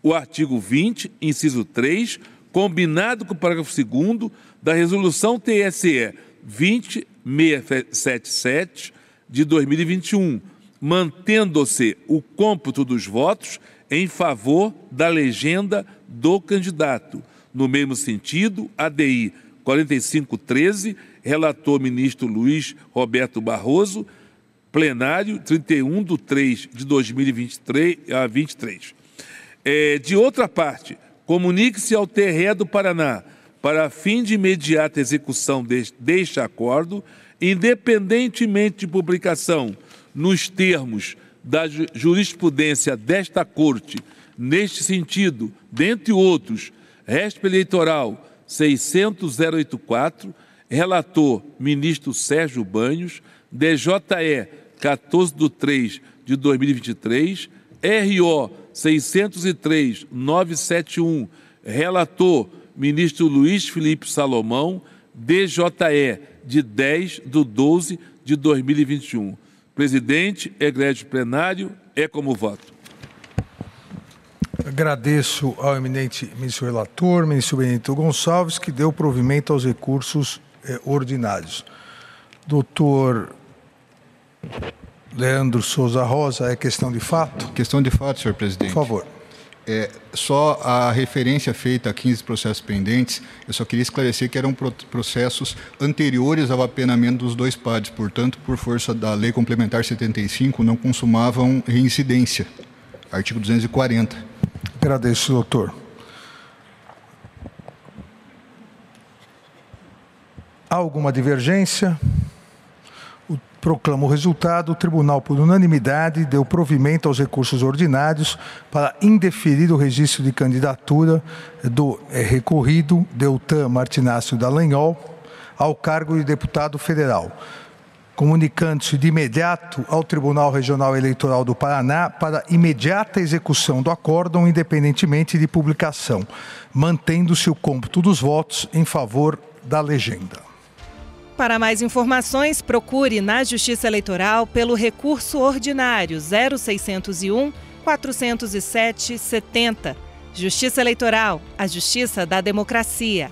o artigo 20, inciso 3, combinado com o parágrafo 2 da Resolução TSE 20677 de 2021, mantendo-se o cômputo dos votos em favor da legenda do candidato. No mesmo sentido, ADI 4513, relator ministro Luiz Roberto Barroso, plenário 31 de 3 de 2023 a 23. É, de outra parte, comunique-se ao TRE do Paraná para fim de imediata execução deste, acordo, independentemente de publicação nos termos da jurisprudência desta Corte, neste sentido, dentre outros, Resp Eleitoral 60084, relator ministro Sérgio Banhos, DJE 14 de 3 de 2023, RO 603 971, relator ministro Luiz Felipe Salomão, DJE de 10 de 12 de 2021. Presidente, egrégio plenário, é como voto. Agradeço ao eminente ministro relator, ministro Benito Gonçalves, que deu provimento aos recursos eh, ordinários. Doutor Leandro Souza Rosa, é questão de fato? Questão de fato, senhor presidente. Por favor. É, só a referência feita a 15 processos pendentes, eu só queria esclarecer que eram processos anteriores ao apenamento dos dois PADs, portanto, por força da Lei Complementar 75, não consumavam reincidência. Artigo 240. Agradeço, doutor. Há alguma divergência? Proclama o resultado. O tribunal, por unanimidade, deu provimento aos recursos ordinários para indeferir o registro de candidatura do é, recorrido Deltan Martinácio Dallagnol ao cargo de deputado federal comunicando-se de imediato ao Tribunal Regional Eleitoral do Paraná para imediata execução do acórdão, independentemente de publicação, mantendo-se o cômputo dos votos em favor da legenda. Para mais informações, procure na Justiça Eleitoral pelo recurso ordinário 0601 407 70. Justiça Eleitoral, a justiça da democracia.